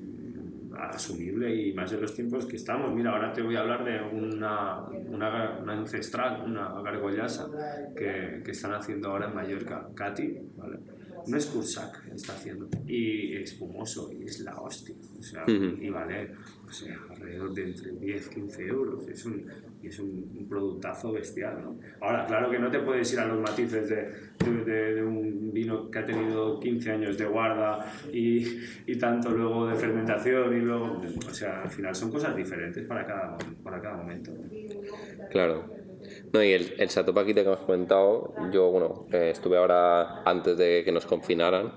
asumible y más en los tiempos que estamos. Mira, ahora te voy a hablar de una, una, una ancestral, una gargollasa que, que, están haciendo ahora en Mallorca, Katy, ¿vale? No es Cursac, está haciendo. Y espumoso, y es la hostia. O sea, y vale o sea, alrededor de entre 10 15 euros. Es un, es un, productazo bestial. ¿no? Ahora, claro que no te puedes ir a los matices de, un vino que ha tenido 15 años de guarda y, tanto luego de fermentación y luego. O sea, al final son cosas diferentes para cada, para cada momento. Claro. No, y el, el Satopaquita que hemos comentado, yo, bueno, eh, estuve ahora antes de que nos confinaran,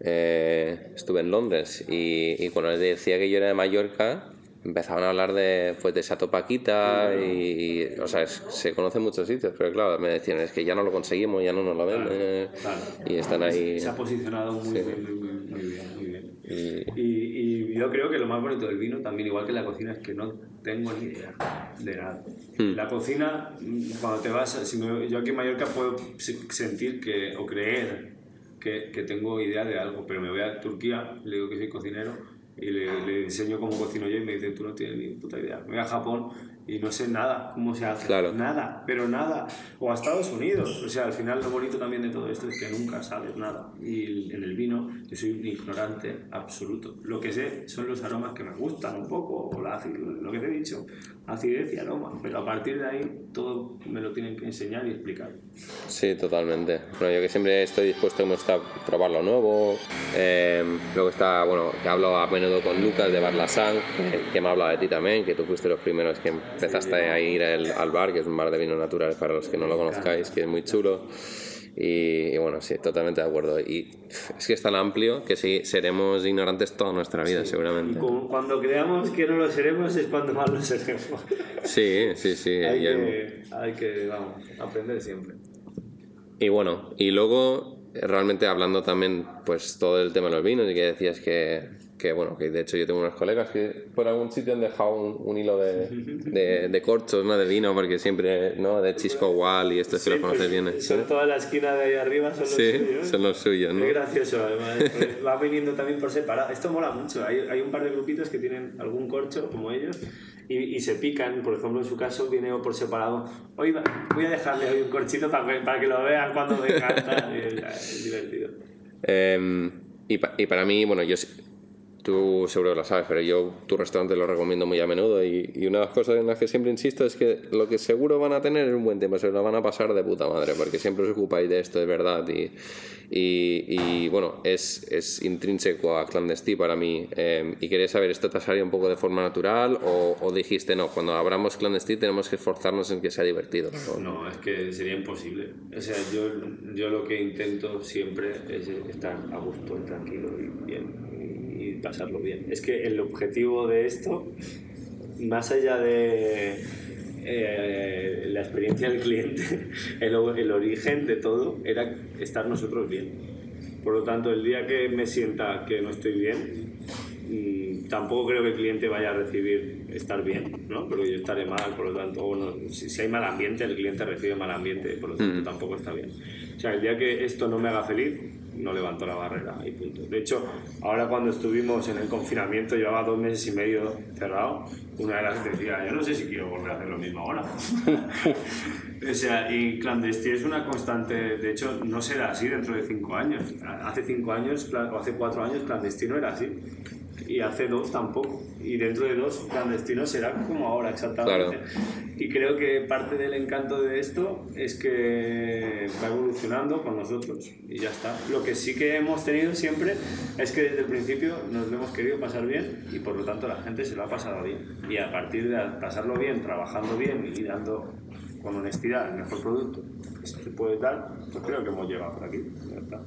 eh, estuve en Londres y, y cuando les decía que yo era de Mallorca, empezaban a hablar de, pues, de Satopaquita y, y, o sea, es, se conocen muchos sitios, pero claro, me decían, es que ya no lo conseguimos, ya no nos lo venden Claro, y están ahí. Se ha posicionado muy, Sí. bien, muy, bien, muy bien. Y, Y, y yo creo que lo más bonito del vino, también igual que la cocina, es que no tengo ni idea de nada. Hmm. La cocina, cuando te vas, si me- yo aquí en Mallorca puedo se- sentir que, o creer que, que tengo idea de algo, pero me voy a Turquía, le digo que soy cocinero y le, le enseño cómo cocino yo y me dice, tú no tienes ni puta idea. Me voy a Japón y no sé nada cómo se hace. Claro. Nada, pero nada. O a Estados Unidos. O sea, al final lo bonito también de todo esto es que nunca sabes nada. Y en el vino yo soy un ignorante absoluto. Lo que sé son los aromas que me gustan un poco, o la, lo que te he dicho, acidez y aroma. Pero a partir de ahí todo me lo tienen que enseñar y explicar. Sí, totalmente. Bueno, yo que siempre estoy dispuesto como está, a probar lo nuevo. Eh, luego está, bueno, que hablo a menudo con Lucas de Barlasang, que, que me ha hablado de ti también, que tú fuiste los primeros que empezaste a ir al, al bar, que es un bar de vino natural para los que no lo conozcáis, que es muy chulo. Y, y bueno, sí, totalmente de acuerdo. Y es que es tan amplio que sí, seremos ignorantes toda nuestra vida, Y seguramente. cu- cuando creamos que no lo seremos es cuando más lo seremos. Sí, sí, sí. hay, que, hay que, vamos, aprender siempre. Y bueno, y luego realmente hablando también pues todo el tema de los vinos y que decías que, que bueno, que de hecho yo tengo unos colegas que por algún sitio han dejado un, un hilo de, de, de corchos, ¿no? De vino, porque siempre, ¿no? De Chisco Wall y estos que los conoces bien. ¿eh? Son toda la esquina de ahí arriba, son los Sí, suyos. son los suyos, ¿no? Es gracioso, además. porque Va viniendo también por separado. Esto mola mucho. Hay, hay un par de grupitos que tienen algún corcho, como ellos, y, y se pican. Por ejemplo, en su caso, viene por separado. Hoy va- voy a dejarle hoy un corchito para que, para que lo vean cuando vengan. Es, divertido. Eh, y, pa- y para mí, bueno, yo sí- tú seguro que lo sabes, pero yo tu restaurante lo recomiendo muy a menudo y, y una de las cosas en las que siempre insisto es que lo que seguro van a tener es un buen tiempo, se lo van a pasar de puta madre, porque siempre os ocupáis de esto, de verdad. Y, y, y, bueno, es, es intrínseco a Clandestí para mí. Eh, y quería saber, ¿esto salido un poco de forma natural o, dijiste, no, cuando abramos Clandestí tenemos que esforzarnos en que sea divertido? ¿no? Es que sería imposible. O sea, yo, yo lo que intento siempre es estar a gusto, tranquilo y bien y, y pasarlo bien. Es que el objetivo de esto, más allá de eh, la experiencia del cliente, el, el origen de todo era estar nosotros bien. Por lo tanto, el día que me sienta que no estoy bien, mm, tampoco creo que el cliente vaya a recibir estar bien, ¿no? Porque yo estaré mal, por lo tanto, bueno, si, si hay mal ambiente, el cliente recibe mal ambiente, por lo tanto, tampoco está bien. O sea, el día que esto no me haga feliz, no levanto la barrera y punto. De hecho, ahora cuando estuvimos en el confinamiento, llevaba dos meses y medio cerrado, una de las decía, yo no sé si quiero volver a hacer lo mismo ahora. o sea, y clandestino es una constante, de hecho, no será así dentro de cinco años. Hace cinco años, o hace cuatro años, clandestino era así. Y hace dos tampoco. Y dentro de dos, clandestino será como ahora exactamente. Y creo que parte del encanto de esto es que va evolucionando con nosotros y ya está. Lo que sí que hemos tenido siempre es que desde el principio nos lo hemos querido pasar bien y por lo tanto la gente se lo ha pasado bien. Y a partir de pasarlo bien, trabajando bien y dando con honestidad el mejor producto que se puede dar, pues creo que hemos llegado por aquí. Ya está.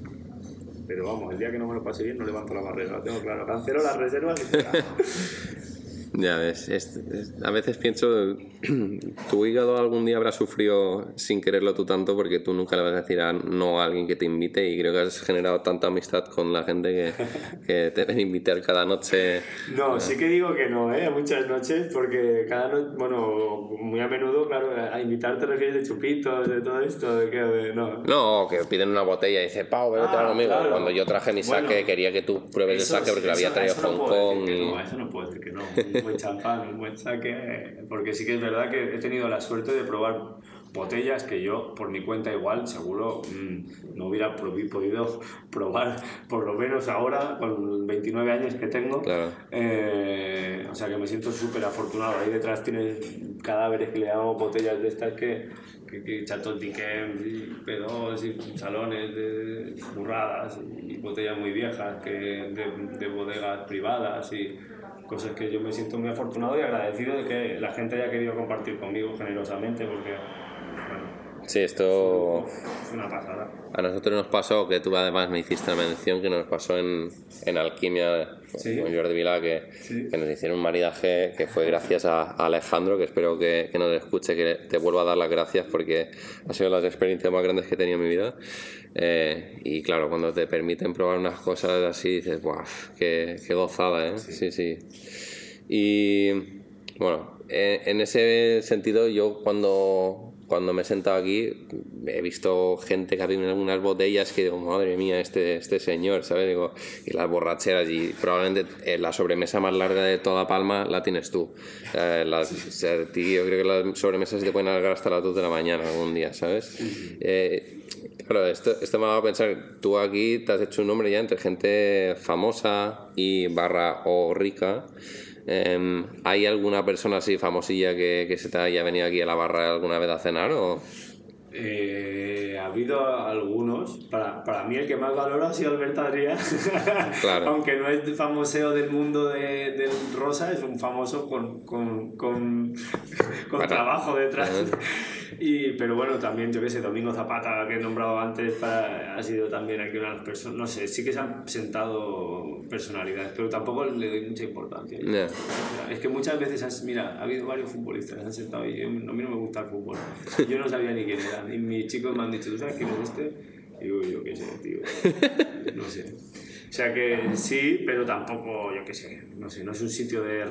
Pero vamos, el día que no me lo pase bien no levanto la barrera, lo tengo claro. Cancelo las reservas y Ya ves, es, a veces pienso, tu hígado algún día habrá sufrido sin quererlo tú tanto porque tú nunca le vas a decir a, no a alguien que te invite y creo que has generado tanta amistad con la gente que, que te deben invitar cada noche. No, sí que digo que no, ¿eh? Muchas noches porque cada noche, bueno, muy a menudo, claro, a invitar te refieres de chupitos, de todo esto, de que, no. No, que piden una botella y dice, Pau, vete ah, conmigo. Cuando yo traje mi saque quería que tú pruebes el saque porque lo había traído Hong Kong. Y... No, eso no puedo decir que no un buen champán, un buen saque, porque sí que es verdad que he tenido la suerte de probar botellas que yo por mi cuenta igual seguro mm, no hubiera podido probar por lo menos ahora con 29 años que tengo. Eh, o sea que me siento súper afortunado ahí detrás tienes cadáveres que le hago botellas de estas que que, que chatos y pedos y salones de burradas y botellas muy viejas que de, de bodegas privadas y cosas que yo me siento muy afortunado y agradecido de que la gente haya querido compartir conmigo generosamente porque Sí, esto. Es una pasada. A nosotros nos pasó, que tú además me hiciste la mención, que nos pasó en, en Alquimia con Jordi Vila, que, que, nos hicieron un maridaje que fue gracias a, Alejandro, que espero que, que, nos escuche, que te vuelva a dar las gracias porque ha sido las experiencias más grandes que he tenido en mi vida. Eh, y claro, cuando te permiten probar unas cosas así, dices, ¡guau! ¡Qué, qué gozada, ¿eh? Sí, sí. Y bueno, en ese sentido, yo cuando cuando me he sentado aquí he visto gente que ha tenido algunas botellas que digo, madre mía, este, este señor, ¿sabes? Digo, y las borracheras y probablemente eh, la sobremesa más larga de toda Palma la tienes tú. las, yo creo que las sobremesas se te pueden alargar hasta las 2 de la mañana algún día, ¿sabes? Eh, claro, esto, esto me ha a pensar, tú aquí te has hecho un nombre ya entre gente famosa y barra o rica. Em, ¿Hay alguna persona así famosilla que, que, se te haya venido aquí a la barra alguna vez a cenar? O? Eh, ha habido algunos. Para, para, mí el que más valoro ha sido Alberto Adrià. Claro. Aunque no es famoseo del mundo de, del rosa, es un famoso con, con, con, con trabajo detrás. Y, pero bueno, también, yo qué sé, Domingo Zapata, que he nombrado antes, ha sido también aquí una de las personas. No sé, sí que se han sentado personalidades, pero tampoco le doy mucha importancia. Es que muchas veces, mira, ha habido varios futbolistas que se han sentado y a mí no me gusta el fútbol. Yo no sabía ni quién era. Y mis chicos me han dicho, ¿tú sabes quién es este? Y digo, yo qué sé, tío. No sé. O sea que sí, pero tampoco, yo qué sé, no sé, no es un sitio de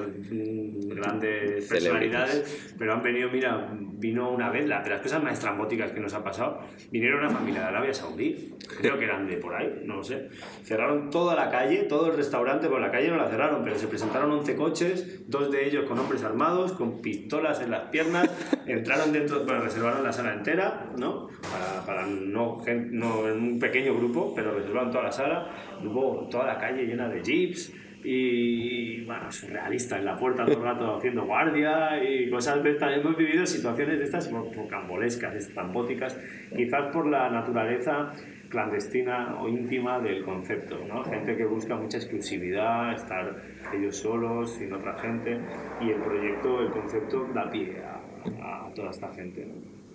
grandes personalidades, pero han venido, mira, vino una vez, la, de las cosas más estrambóticas que nos ha pasado, vinieron una familia de Arabia Saudí, creo que eran de por ahí, no lo sé, cerraron toda la calle, todo el restaurante, por la calle no la cerraron, pero se presentaron 11 coches, dos de ellos con hombres armados, con pistolas en las piernas, entraron dentro, bueno, reservaron la sala entera, ¿no? Para, para no, no en un pequeño grupo, pero reservaron toda la sala, luego toda la calle llena de jeeps y, bueno, surrealista en la puerta todo el rato haciendo guardia y cosas de estas. Hemos vivido situaciones de estas cambolescas, estrambóticas, quizás por la naturaleza clandestina o íntima del concepto, ¿no? Gente que busca mucha exclusividad, estar ellos solos, sin otra gente, y el proyecto, el concepto da pie a, a toda esta gente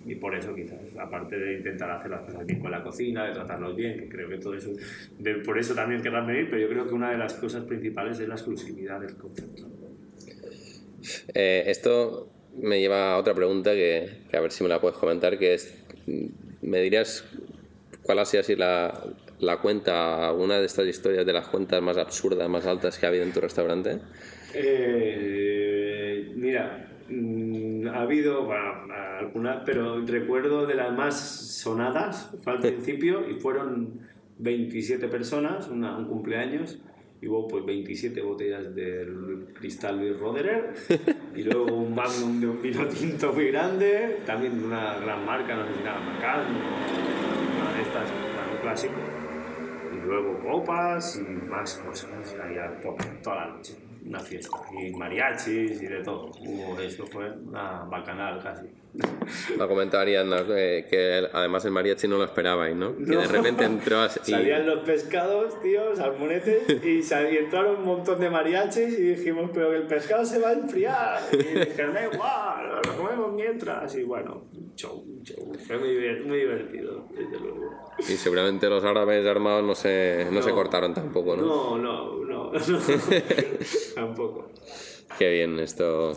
y por eso quizás, aparte de intentar hacer las cosas bien con la cocina, de tratarlos bien, que creo que todo eso, por eso también querrán venir, pero yo creo que una de las cosas principales es la exclusividad del concepto. Eh, esto me lleva a otra pregunta que, a ver si me la puedes comentar, que es, ¿me dirías cuál ha sido así la, la cuenta, una de estas historias de las cuentas más absurdas, más altas que ha habido en tu restaurante? Eh, mira, mm, ha habido, algunas, pero recuerdo de las más sonadas, fue al principio, y fueron 27 personas, una, un cumpleaños, y hubo pues 27 botellas del cristal Luis Roderer, y luego un magnum de un vino tinto muy grande, también de una gran marca, no sé si era Macán, una de estas, un clásico, y luego copas y más cosas, allá toda la noche una fiesta. Y mariachis y de todo. Hubo, eso fue una bacanal casi. Lo comentarían que, que además el mariachi no lo esperabais, ¿no? Que de repente entró así. Salían los pescados, tío, salmonetes, y, y entraron un montón de mariachis y dijimos, pero que el pescado se va a enfriar. Y dijeron, da igual, lo comemos mientras. Y bueno, show, show. Fue muy, divertido, desde luego. Y seguramente los árabes armados no se, no, se cortaron tampoco, ¿no? No, no, no, no. tampoco. Qué bien, esto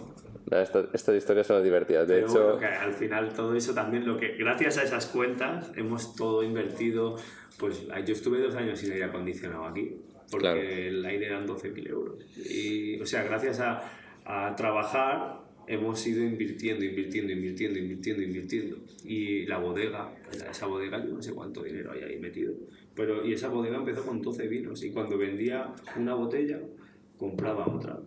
estas, historias son divertidas. De Pero hecho, bueno, que al final todo eso también, lo que gracias a esas cuentas hemos todo invertido. Pues yo estuve dos años sin aire acondicionado aquí, porque Claro. el aire eran 12.000 euros. Y, o sea, gracias a, a trabajar hemos ido invirtiendo, invirtiendo, invirtiendo, invirtiendo, invirtiendo. Y la bodega, esa bodega, yo no sé cuánto dinero hay ahí metido. Pero, y esa bodega empezó con 12 vinos y cuando vendía una botella, compraba otra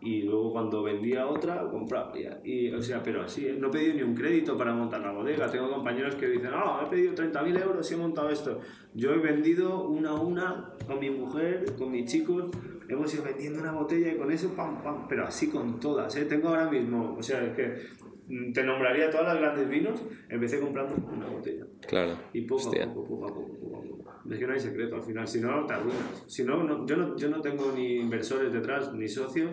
y luego cuando vendía otra compraba ya. y o sea pero así ¿eh? no he pedido ni un crédito para montar la bodega tengo compañeros que dicen ah he pedido 30.000 euros y he montado esto yo he vendido una a una con mi mujer con mis chicos hemos ido vendiendo una botella y con eso pam pam pero así con todas ¿eh? tengo ahora mismo o sea es que mm, te nombraría todas las grandes vinos empecé comprando una botella claro. y poco Hostia. a poco, poco a poco, poco a poco. Es que no hay secreto al final, si no te arruinas. Si no, no- yo, no, yo no tengo ni inversores detrás, ni socios,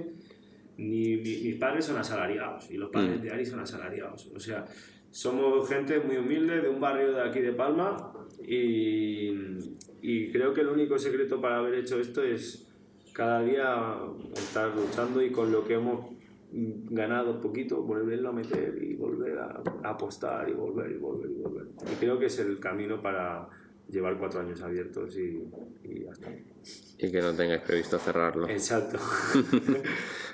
ni mi- mis padres son asalariados y los padres Mm. de Ari son asalariados. O sea, somos gente muy humilde de un barrio de aquí de Palma y, y creo que el único secreto para haber hecho esto es cada día estar luchando y con lo que hemos ganado poquito, volverlo a meter y volver a apostar y volver y volver y volver. Y creo que es el camino para llevar cuatro años abiertos y, y ya está. Y que no tengáis previsto cerrarlo. Exacto.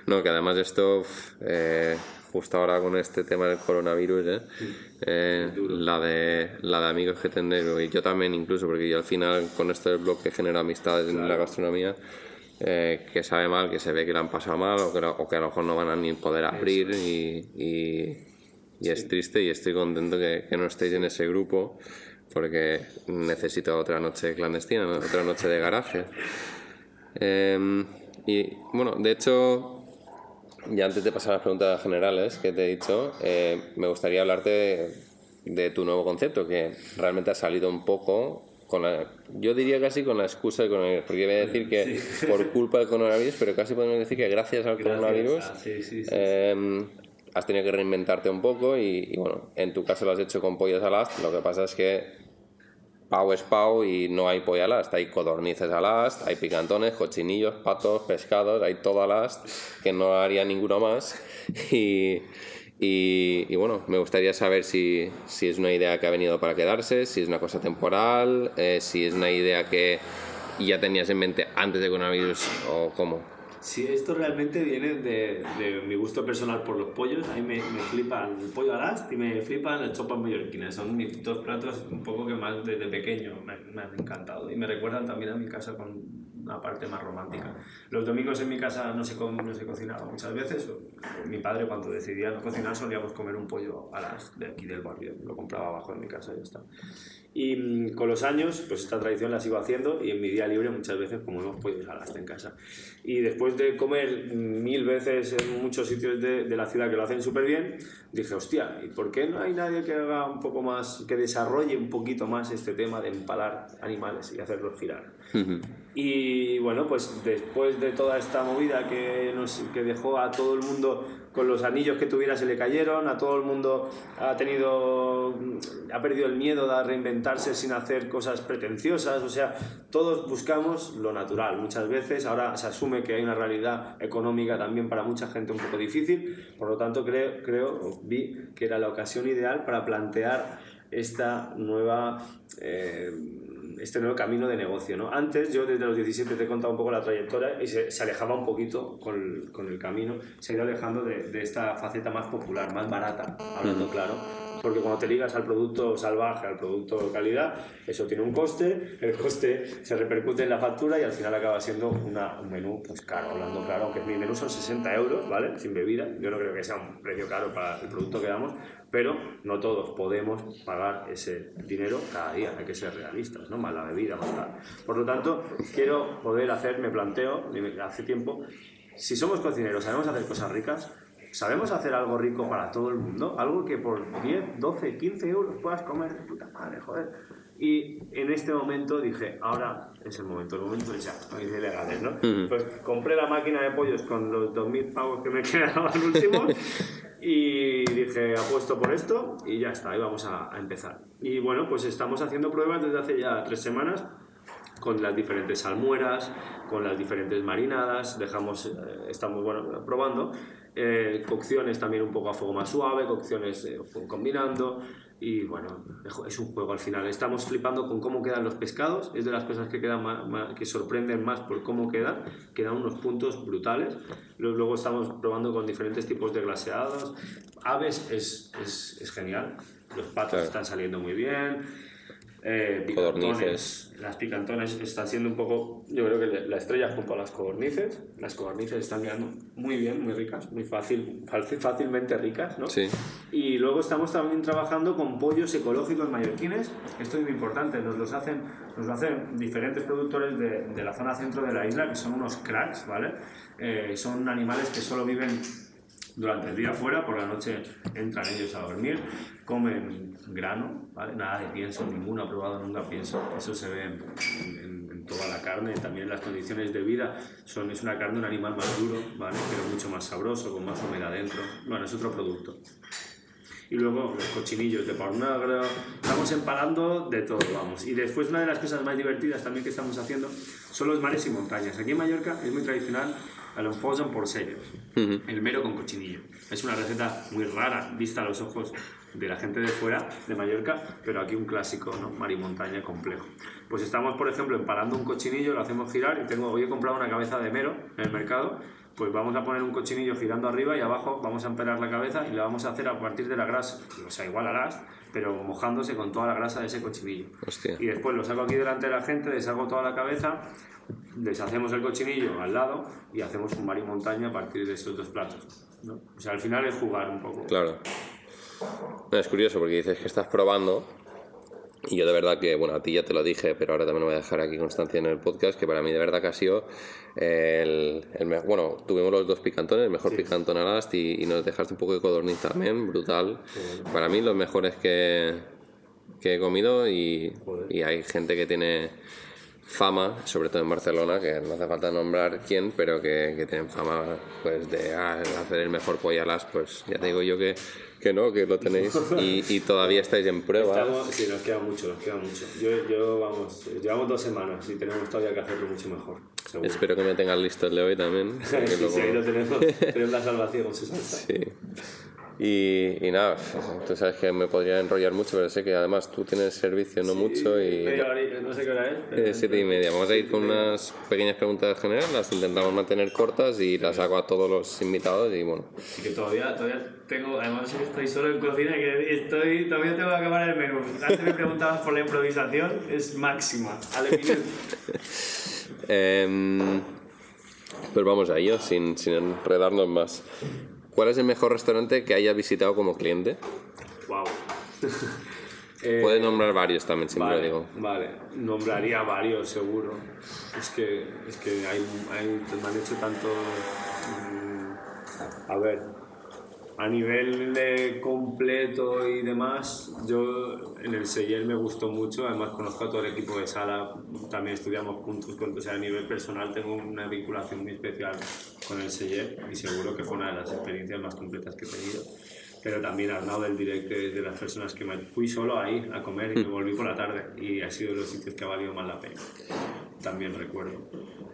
No, que además esto, eh, justo ahora con este tema del coronavirus, ¿eh? Eh, la, de, la de amigos que tendré, y yo también incluso, porque yo al final con esto del blog que genera amistades en la gastronomía, eh, que sabe mal, que se ve que le han pasado mal o que, o que a lo mejor no van a ni poder abrir y, y, y es triste y estoy contento que, que no estéis en ese grupo porque necesito otra noche clandestina, ¿no? otra noche de garaje. Em, y bueno, de hecho, ya antes de pasar a las preguntas generales que te he dicho, eh, me gustaría hablarte de, de tu nuevo concepto, que realmente ha salido un poco con la, yo diría casi con la excusa del coronavirus, porque iba a decir que por culpa del coronavirus, pero casi podemos decir que gracias al coronavirus Ah, sí, sí, sí. eh, has tenido que reinventarte un poco y, y bueno, en tu caso lo has hecho con pollos al ast, lo que pasa es que Pau es Pau y no hay pollo al ast, hay codornices al ast, hay picantones, cochinillos, patos, pescados, hay todo al ast, que no haría ninguno más. Y, y- y bueno, me gustaría saber si, si es una idea que ha venido para quedarse, si es una cosa temporal, eh, si es una idea que ya tenías en mente antes de coronavirus o cómo. Sí, esto realmente viene de, de mi gusto personal por los pollos. A mí me, me flipan el pollo al y me flipan las chopas mallorquinas. Son mis dos platos un poco que más desde pequeño me, me han encantado. Y me recuerdan también a mi casa con una parte más romántica. Los domingos en mi casa no se, no se cocinaba muchas veces. Mi padre cuando decidía no cocinar solíamos comer un pollo al ast de aquí del barrio. Lo compraba abajo en mi casa y ya está. Y mm, con los años, pues esta tradición la sigo haciendo y en mi día libre muchas veces comemos pollos al asta en casa. Y después de comer mil veces en muchos sitios de, de la ciudad que lo hacen súper bien, dije, hostia, ¿y por qué no hay nadie que haga un poco más, que desarrolle un poquito más este tema de empalar animales y hacerlos girar? Y bueno, pues después de toda esta movida que, nos, que dejó a todo el mundo con los anillos que tuviera se le cayeron, a todo el mundo ha tenido, ha perdido el miedo de reinventarse sin hacer cosas pretenciosas, o sea, todos buscamos lo natural muchas veces, ahora se asume que hay una realidad económica también para mucha gente un poco difícil, por lo tanto creo, creo vi que era la ocasión ideal para plantear esta nueva... eh, este nuevo camino de negocio. ¿no? Antes, yo desde los 17 te he contado un poco la trayectoria y se, se alejaba un poquito con el, con el camino, se ha ido alejando de, de esta faceta más popular, más barata, hablando claro. Porque cuando te ligas al producto salvaje, al producto de calidad, eso tiene un coste, el coste se repercute en la factura y al final acaba siendo una- un menú pues caro, hablando claro, aunque mi menú son 60 euros, ¿vale? Sin bebida, yo no creo que sea un precio caro para el producto que damos, pero no todos podemos pagar ese dinero cada día, hay que ser realistas, ¿no? Más la bebida, más tal. Por lo tanto, quiero poder hacer, me planteo, hace tiempo, si somos cocineros, sabemos hacer cosas ricas, sabemos hacer algo rico para todo el mundo, algo que por 10, 12, 15 euros puedas comer de puta madre, joder. Y en este momento dije, ahora es el momento, el momento ya, dice legales, ¿no? Pues compré la máquina de pollos con los 2.000 pavos que me quedaban últimos y dije, apuesto por esto y ya está, ahí vamos a, a empezar. Y bueno, pues estamos haciendo pruebas desde hace ya tres semanas con las diferentes salmueras, con las diferentes marinadas, dejamos, eh, estamos bueno, probando, eh, cocciones también un poco a fuego más suave, cocciones eh, combinando y bueno, es un juego al final. Estamos flipando con cómo quedan los pescados, es de las cosas que, quedan más, más- que sorprenden más por cómo quedan, quedan unos puntos brutales. Luego, estamos probando con diferentes tipos de glaseados. Aves es, es, es genial, los patos Claro. están saliendo muy bien. Eh, Codornices. las picantones están siendo un poco, yo creo que la estrella junto a las codornices. Las codornices están quedando muy bien, muy ricas, muy fácil, fácil- fácilmente ricas, ¿no? Sí. Y luego estamos también trabajando con pollos ecológicos mallorquines. Esto es muy importante, nos los hacen, nos lo hacen diferentes productores de, de la zona centro de la isla, que son unos cracks, ¿vale? Eh, son animales que solo viven durante el día fuera, por la noche entran ellos a dormir, comen grano, ¿vale? Nada de pienso, ninguno ha probado nunca pienso, eso se ve en, en- en toda la carne, también las condiciones de vida, son, es una carne, un animal más duro, ¿vale? Pero mucho más sabroso, con más humedad dentro, bueno, es otro producto. Y luego los cochinillos de por negro. Estamos empalando de todo, vamos. Y después una de las cosas más divertidas también que estamos haciendo son los mares y montañas. Aquí en Mallorca es muy tradicional enfosan por sellos, el mero con cochinillo. Es una receta muy rara, vista a los ojos de la gente de fuera de Mallorca, pero aquí un clásico, ¿no? Mar y montaña complejo. Pues estamos, por ejemplo, empalando un cochinillo, lo hacemos girar y tengo, hoy he comprado una cabeza de mero en el mercado pues vamos a poner un cochinillo girando arriba y abajo vamos a empelar la cabeza y la vamos a hacer a partir de la grasa, o sea, igual harás, pero mojándose con toda la grasa de ese cochinillo. Hostia. Y después lo saco aquí delante de la gente, deshago toda la cabeza, deshacemos el cochinillo al lado y hacemos un mar y montaña a partir de esos dos platos. ¿no? O sea, al final es jugar un poco. Claro. No, es curioso porque dices que estás probando y yo de verdad que, bueno, a ti ya te lo dije, pero ahora también lo voy a dejar aquí constancia en el podcast, que para mí de verdad que ha sido el, el me- bueno, tuvimos los dos picantones, el mejor picantón a last y, y nos dejaste un poco de codorniz también, brutal. Para mí los mejores que, que he comido y, y hay gente que tiene fama, sobre todo en Barcelona, que no hace falta nombrar quién, pero que, que tienen fama pues de ah, hacer el mejor pollo alas, pues ya te digo yo que, que no, que lo tenéis y, y todavía estáis en prueba. Estamos, sí, nos queda mucho, nos queda mucho. Yo, yo, vamos, llevamos dos semanas y tenemos todavía que hacerlo mucho mejor. seguro. Espero que me tengas listo el de hoy también. Sí, luego- sí, ahí lo tenemos. Tenemos la salvación con su salsa. Sí. Y, y nada, tú sabes que me podría enrollar mucho, pero sé que además tú tienes servicio no mucho y... Horita, no sé qué hora es. pero- Eh, siete y media. Vamos a ir con unas pequeñas preguntas generales, las intentamos mantener cortas y las hago a todos los invitados y bueno, Y que todavía, todavía tengo, además estoy solo en cocina, que estoy, todavía tengo que acabar el menú. Antes me preguntabas por la improvisación, es máxima, al eminente. Em, pues vamos a ello, sin, sin enredarnos más. ¿Cuál es el mejor restaurante que hayas visitado como cliente? wow. Puedes nombrar varios también, siempre lo Vale, digo. vale, nombraría varios seguro. Es que, es que hay, hay, me han hecho tanto... mm, a ver, a nivel de completo y demás, yo en el Seyel me gustó mucho, además conozco a todo el equipo de sala, también estudiamos juntos, o sea, a nivel personal tengo una vinculación muy especial con el Seyel y seguro que fue una de las experiencias más completas que he tenido. Pero también Arnau del directo es de las personas que me fui solo ahí a comer y me volví por la tarde y ha sido de los sitios que ha valido más la pena. También recuerdo.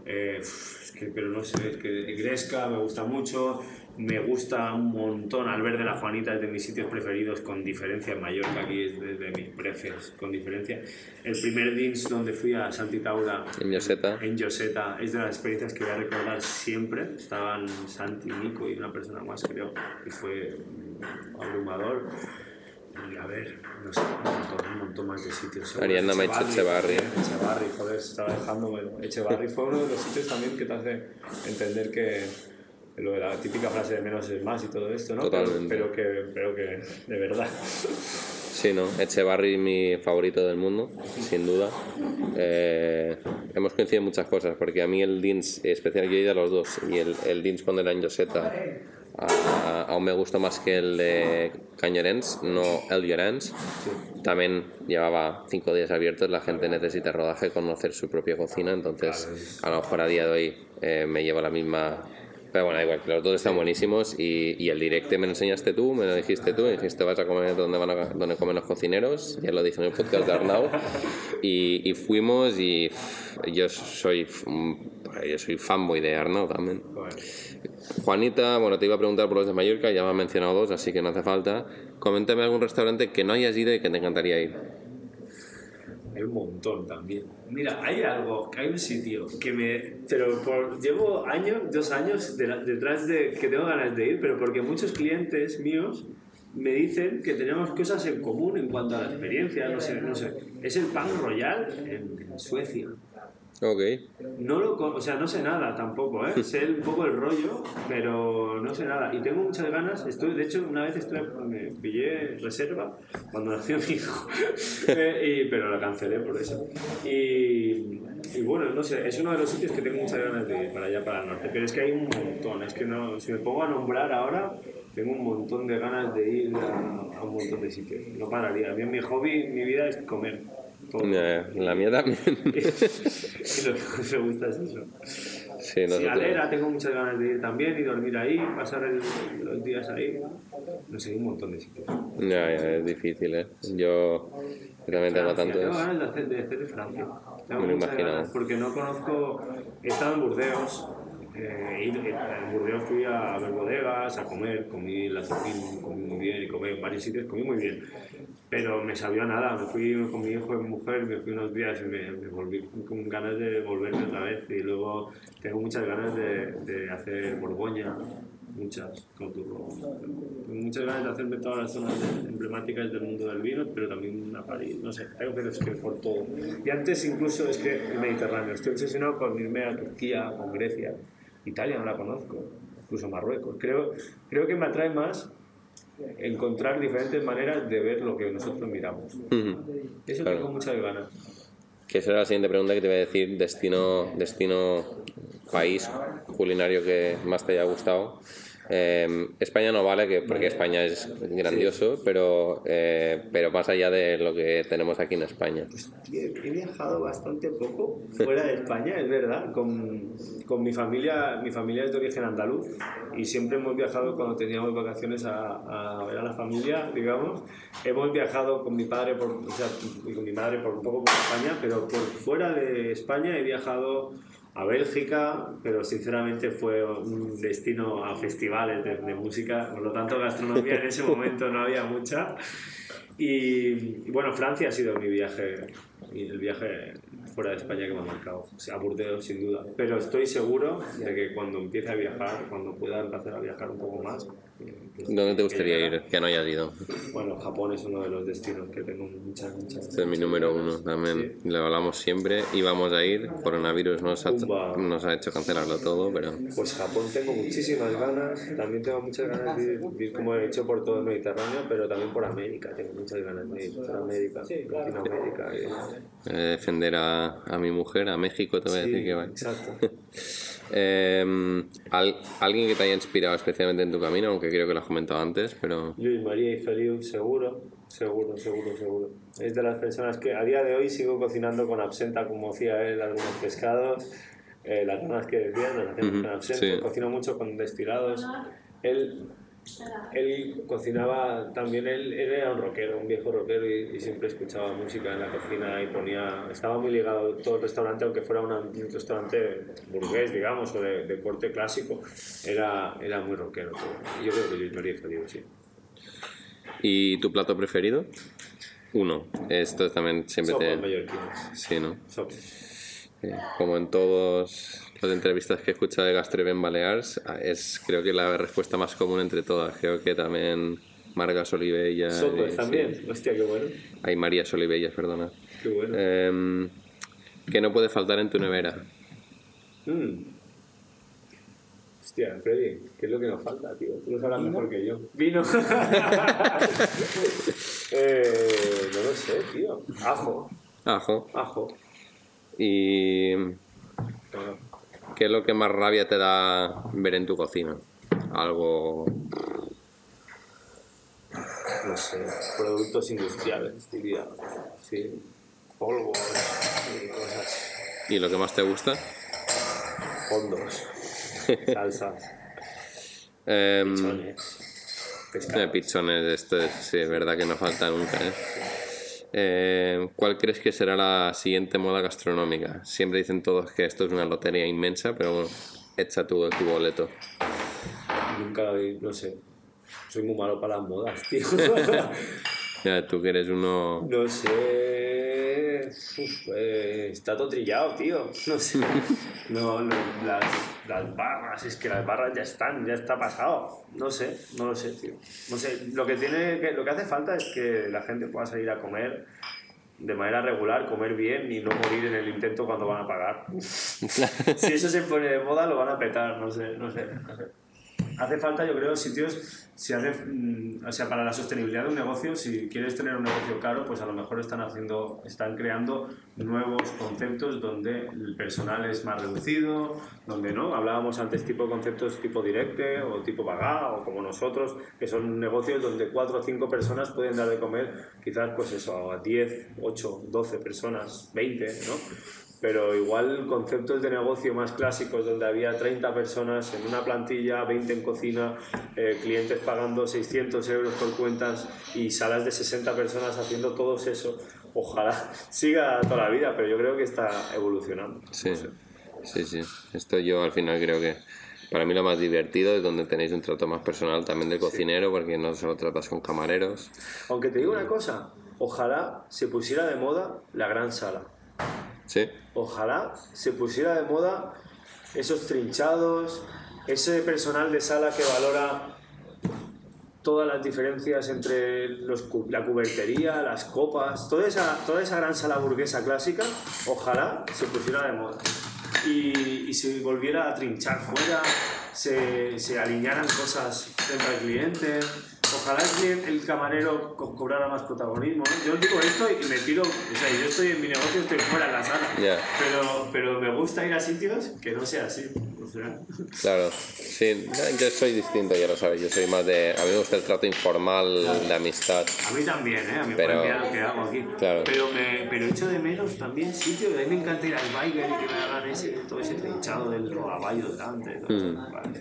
Eh, es que, pero no sé, es que Gresca me gusta mucho, me gusta un montón Albert de la Juanita, es de mis sitios preferidos con diferencia en Mallorca, aquí es de, de mis prefes con diferencia. El primer DINS donde fui a Santi Taura En Yoseta. en Joseta es de las experiencias que voy a recordar siempre. Estaban Santi, Nico y una persona más, creo, y fue abrumador. Y a ver, no sé, un montón, un montón más de sitios. Ariadna Meche Echevarri. Echevarri, joder, se estaba dejando. Echevarri fue uno de los sitios también que te hace entender que, lo de la típica frase de menos es más y todo esto, ¿no? Totalmente. Pero, pero que, pero que, de verdad. Sí, ¿no? Echevarri mi favorito del mundo, sin duda. Eh, hemos coincidido en muchas cosas, porque a mí el Dins, especial yo he ido a los dos, y el, el Dins cuando era en Joseta, a- aún me gustó más que el de Cañorens, no el Llorens. También llevaba cinco días abiertos, la gente necesita rodaje, conocer su propia cocina, entonces a lo mejor a día de hoy eh, me llevo la misma... Pero bueno, igual, que los dos están buenísimos y, y el directe me lo enseñaste tú, me lo dijiste tú, me dijiste vas a comer donde, van a, donde comen los cocineros, ya lo dije en el podcast de Arnau, y, y fuimos y yo soy, un- yo soy fanboy de Arnau también. Juanita, bueno, te iba a preguntar por los de Mallorca, ya me has mencionado dos, así que no hace falta. Coméntame algún restaurante que no hayas ido y que te encantaría ir. Hay un montón también. Mira, hay algo, hay un sitio que me... Pero por, llevo años, dos años de la- detrás de que tengo ganas de ir, pero porque muchos clientes míos me dicen que tenemos cosas en común en cuanto a la experiencia, no sé, no sé. Es el Pan Royal en, en Suecia. Ok. No lo, o sea, no sé nada tampoco, ¿eh? Sé un poco el rollo, pero no sé nada. Y tengo muchas ganas. Estoy, de hecho, una vez estuve, me pillé reserva cuando nació mi hijo, Eh, y, pero la cancelé por eso. Y, y bueno, no sé, es uno de los sitios que tengo muchas ganas de ir para allá, para el norte. Pero es que hay un montón. Es que no, si me pongo a nombrar ahora, tengo un montón de ganas de ir a, a un montón de sitios. No pararía. A mí, mi hobby, mi vida es comer. Todo. Ya, La mía también. y lo que me gusta es eso. sí, Sí, nosotros. Alera tengo muchas ganas de ir también y dormir ahí, pasar el- los días ahí. No sé, hay un montón de sitios. Ya, ya, es difícil, ¿eh? Yo también tengo Francia, tengo ganas de hacer, de hacer de Francia. Tengo Me muchas ganas porque no conozco. He estado en Burdeos. eh, y en Burdeos fui a ver bodegas, a comer, comí la comí muy bien y comí en varios sitios, comí muy bien. Pero me sabió a nada, me fui con mi hijo y mi mujer, me fui unos días y me, me volví con ganas de volverme otra vez. Y luego tengo muchas ganas de, de hacer Borgoña, muchas, con. Tengo muchas ganas de hacerme todas las zonas emblemáticas del mundo del vino, pero también a París, no sé, tengo que es que por todo. Y antes incluso es que el Mediterráneo, estoy obsesionado con irme a Turquía, con Grecia, Italia no la conozco, incluso Marruecos. Creo, creo que me atrae más encontrar diferentes maneras de ver lo que nosotros miramos. Eso Claro. tengo muchas ganas. Que esa era la siguiente pregunta que te voy a decir, destino, destino país culinario que más te haya gustado. Eh, España no vale, que, porque España es grandioso, pero, eh, pero más allá de lo que tenemos aquí en España. He he viajado bastante poco fuera de España, es verdad. Con, con mi familia, mi familia es de origen andaluz y siempre hemos viajado cuando teníamos vacaciones a, a ver a la familia, digamos. Hemos viajado con mi padre por, o sea, y con mi madre por un poco por España, pero por fuera de España he viajado a Bélgica, pero sinceramente fue un destino a festivales de, de música, por lo tanto gastronomía en ese momento no había mucha. Y, y bueno, Francia ha sido mi viaje, el viaje fuera de España que me ha marcado, o sea, a Burdeos sin duda. Pero estoy seguro de que cuando empiece a viajar, cuando pueda empezar a viajar un poco más... ¿Dónde te gustaría que- ir que no hayas ido? Bueno, Japón es uno de los destinos que tengo muchas, muchas... Este es mi número uno también. Lo hablamos siempre. Íbamos a ir, coronavirus nos ha, nos ha hecho cancelarlo todo, pero Pues Japón tengo muchísimas ganas, también tengo muchas ganas de ir, como he hecho por todo el Mediterráneo, pero también por América, tengo muchas ganas de ir por América, Latinoamérica. y- eh, defender a, a mi mujer, a México, te voy a Sí, decir que va. exacto. Eh, al- alguien que te haya inspirado especialmente en tu camino, aunque creo que lo has comentado antes, pero Luis María y Feliu, seguro, seguro, seguro, seguro. Es de las personas que a día de hoy sigo cocinando con absenta, como hacía él, algunos pescados, eh, las ranas que decían, las hacemos Ujú, con absenta, sí. cocino mucho con destilados. Él, él cocinaba también, él, él era un rockero, un viejo rockero y, y siempre escuchaba música en la cocina y ponía, estaba muy ligado todo el restaurante, aunque fuera una- un restaurante burgués, digamos, o de, de corte clásico, era, era muy rockero todo. Yo creo que Luis María Feliu, sí. ¿Y tu plato preferido? Uno. Esto también siempre Sopa te... mallorquines. Sí, ¿no? Sopa. Eh, Como en todas las entrevistas que he escuchado de Gastreben Balears, ah, es creo que la respuesta más común entre todas. Creo que también Margas Olivellas... Sopas también. sí. Hostia, qué bueno. Hay Marías Olivellas, perdona. Qué bueno. Em, ¿Qué no puede faltar en tu nevera? Mm. Hostia, Freddy, ¿qué es lo que nos falta, tío? Tú lo sabrás mejor que yo. Vino. eh, no lo sé, tío. Ajo. Ajo. Ajo. ¿Y qué es lo que más rabia te da ver en tu cocina? Algo... no sé, productos industriales, diría. Sí, polvos y cosas. ¿Y lo que más te gusta? Fondos, salsas, Em, chones, Eh, pizzones, esto es, sí, es verdad que no falta nunca. ¿eh? Eh, ¿Cuál crees que será la siguiente moda gastronómica? Siempre dicen todos que esto es una lotería inmensa, pero bueno, echa tu, tu boleto. Nunca lo vi, no sé. Soy muy malo para las modas, tío. Ya, tú que eres uno... No sé. Uf, eh, está todo trillado, tío. No sé. No, no, las, las barras, es que las barras ya están, ya está pasado. No sé, no lo sé, tío. No sé, lo que, tiene que, lo que hace falta es que la gente pueda salir a comer de manera regular, comer bien y no morir en el intento cuando van a pagar. si eso se pone de moda, lo van a petar, no sé, no sé. No sé. Hace falta, yo creo, sitios, si hace, mm, o sea, para la sostenibilidad de un negocio, si quieres tener un negocio caro, pues a lo mejor están haciendo, están creando nuevos conceptos donde el personal es más reducido, donde no, hablábamos antes tipo de conceptos tipo directe o tipo bagá o como nosotros, que son negocios donde cuatro o cinco personas pueden dar de comer, quizás pues eso, a 10, 8, 12 personas, 20, ¿no? pero igual conceptos de negocio más clásicos donde había 30 personas en una plantilla, 20 en cocina, eh, clientes pagando 600 euros por cuentas y salas de 60 personas haciendo todo eso. Ojalá siga toda la vida, pero yo creo que está evolucionando. Sí, sí, sí. Esto yo al final creo que para mí lo más divertido es donde tenéis un trato más personal también del cocinero, porque no solo tratas con camareros. Aunque te digo una cosa, ojalá se pusiera de moda la gran sala. Sí, Ojalá se pusiera de moda esos trinchados, ese personal de sala que valora todas las diferencias entre los la cubertería, las copas, toda esa, toda esa gran sala burguesa clásica, ojalá se pusiera de moda. Y, y se volviera a trinchar fuera, se, se alinearan cosas frente al cliente. Ojalá el, el camarero co- cobrara más protagonismo. ¿no? Yo digo esto y me tiro, o sea, yo estoy en mi negocio, estoy fuera en la sala. Ya. Pero, pero me gusta ir a sitios que no sea así. Claro. Sí, yo soy distinto, ya lo sabes. Yo soy más de. A mí me gusta el trato informal, de amistad. A mí también, ¿eh? A mí Pero- lo que hago aquí. Claro. Pero, me, pero echo de menos también sitios. A mí me encanta ir al biker y que me hagan ese, todo ese trinchado del rodaballo delante. Mm. Vale.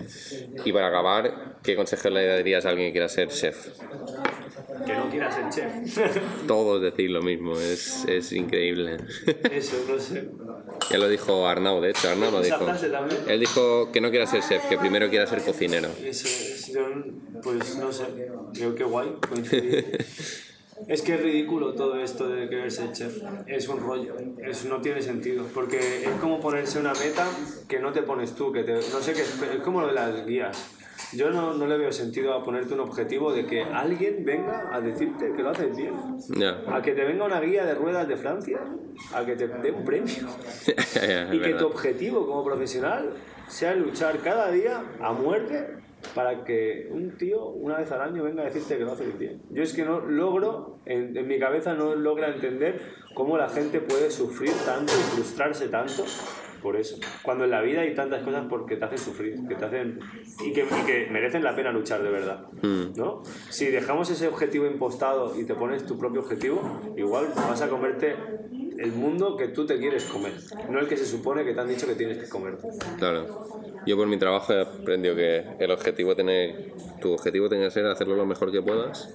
Y para acabar, ¿qué consejo le darías a alguien que quiera ser chef? Que no quiera ser chef. Todos decir lo mismo, es, es increíble. Eso, no sé. ya lo dijo Arnau, de hecho, Arnau lo Esa dijo. frase también. Él dijo que no quiera ser chef, que primero quiera ser cocinero. Eso es, pues no sé, creo que guay. Es que es ridículo todo esto de querer ser chef. Es un rollo. Eso no tiene sentido. Porque es como ponerse una meta que no te pones tú. Que te, no sé qué. Es como lo de las guías. Yo no, no le veo sentido a ponerte un objetivo de que alguien venga a decirte que lo haces bien. Ya. A que te venga una guía de ruedas de Francia. A que te dé un premio. Y que verdad. tu objetivo como profesional sea luchar cada día a muerte para que un tío una vez al año venga a decirte que lo haces bien. Yo es que no logro, en, en mi cabeza no logra entender cómo la gente puede sufrir tanto y frustrarse tanto por eso. Cuando en la vida hay tantas cosas porque te hacen sufrir, que te hacen y que, y que merecen la pena luchar de verdad. ¿no? Si dejamos ese objetivo impostado y te pones tu propio objetivo, igual vas a comerte el mundo que tú te quieres comer, no el que se supone que te han dicho que tienes que comer. Claro. Yo por mi trabajo he aprendido que el objetivo tiene, tu objetivo tiene que ser hacerlo lo mejor que puedas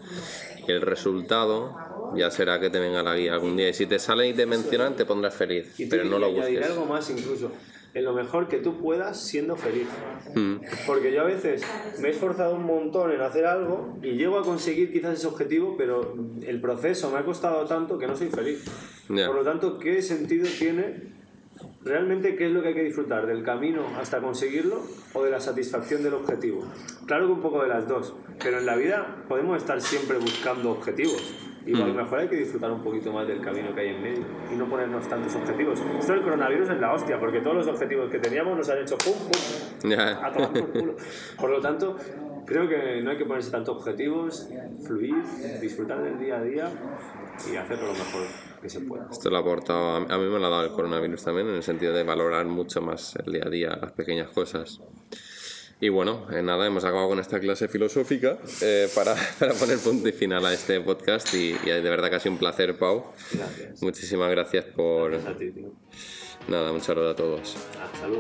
el resultado ya será que te venga la guía algún día. Y si te salen y te mencionan, te pondrás feliz, Y pero no lo busques. algo más incluso, en lo mejor que tú puedas siendo feliz. Mm, Porque yo a veces me he esforzado un montón en hacer algo y llego a conseguir quizás ese objetivo, pero el proceso me ha costado tanto que no soy feliz. Por lo tanto, ¿qué sentido tiene realmente qué es lo que hay que disfrutar? ¿Del camino hasta conseguirlo o de la satisfacción del objetivo? Claro que un poco de las dos, pero en la vida podemos estar siempre buscando objetivos. Y a lo mejor hay que disfrutar un poquito más del camino que hay en medio y no ponernos tantos objetivos. Esto del coronavirus es la hostia, porque todos los objetivos que teníamos nos han hecho pum, pum, Ya. a tomar por culo. Por lo tanto, creo que no hay que ponerse tantos objetivos, fluir, disfrutar del día a día y hacerlo lo mejor que se pueda. Esto lo ha aportado, a a mí me lo ha dado el coronavirus también, en el sentido de valorar mucho más el día a día, las pequeñas cosas. Y bueno, eh, nada, hemos acabado con esta clase filosófica eh, para, para poner punto y final a este podcast y, y de verdad que ha sido un placer, Pau. Gracias. Muchísimas gracias por... A ti, tío. Nada, un saludo a todos. Ah, salud.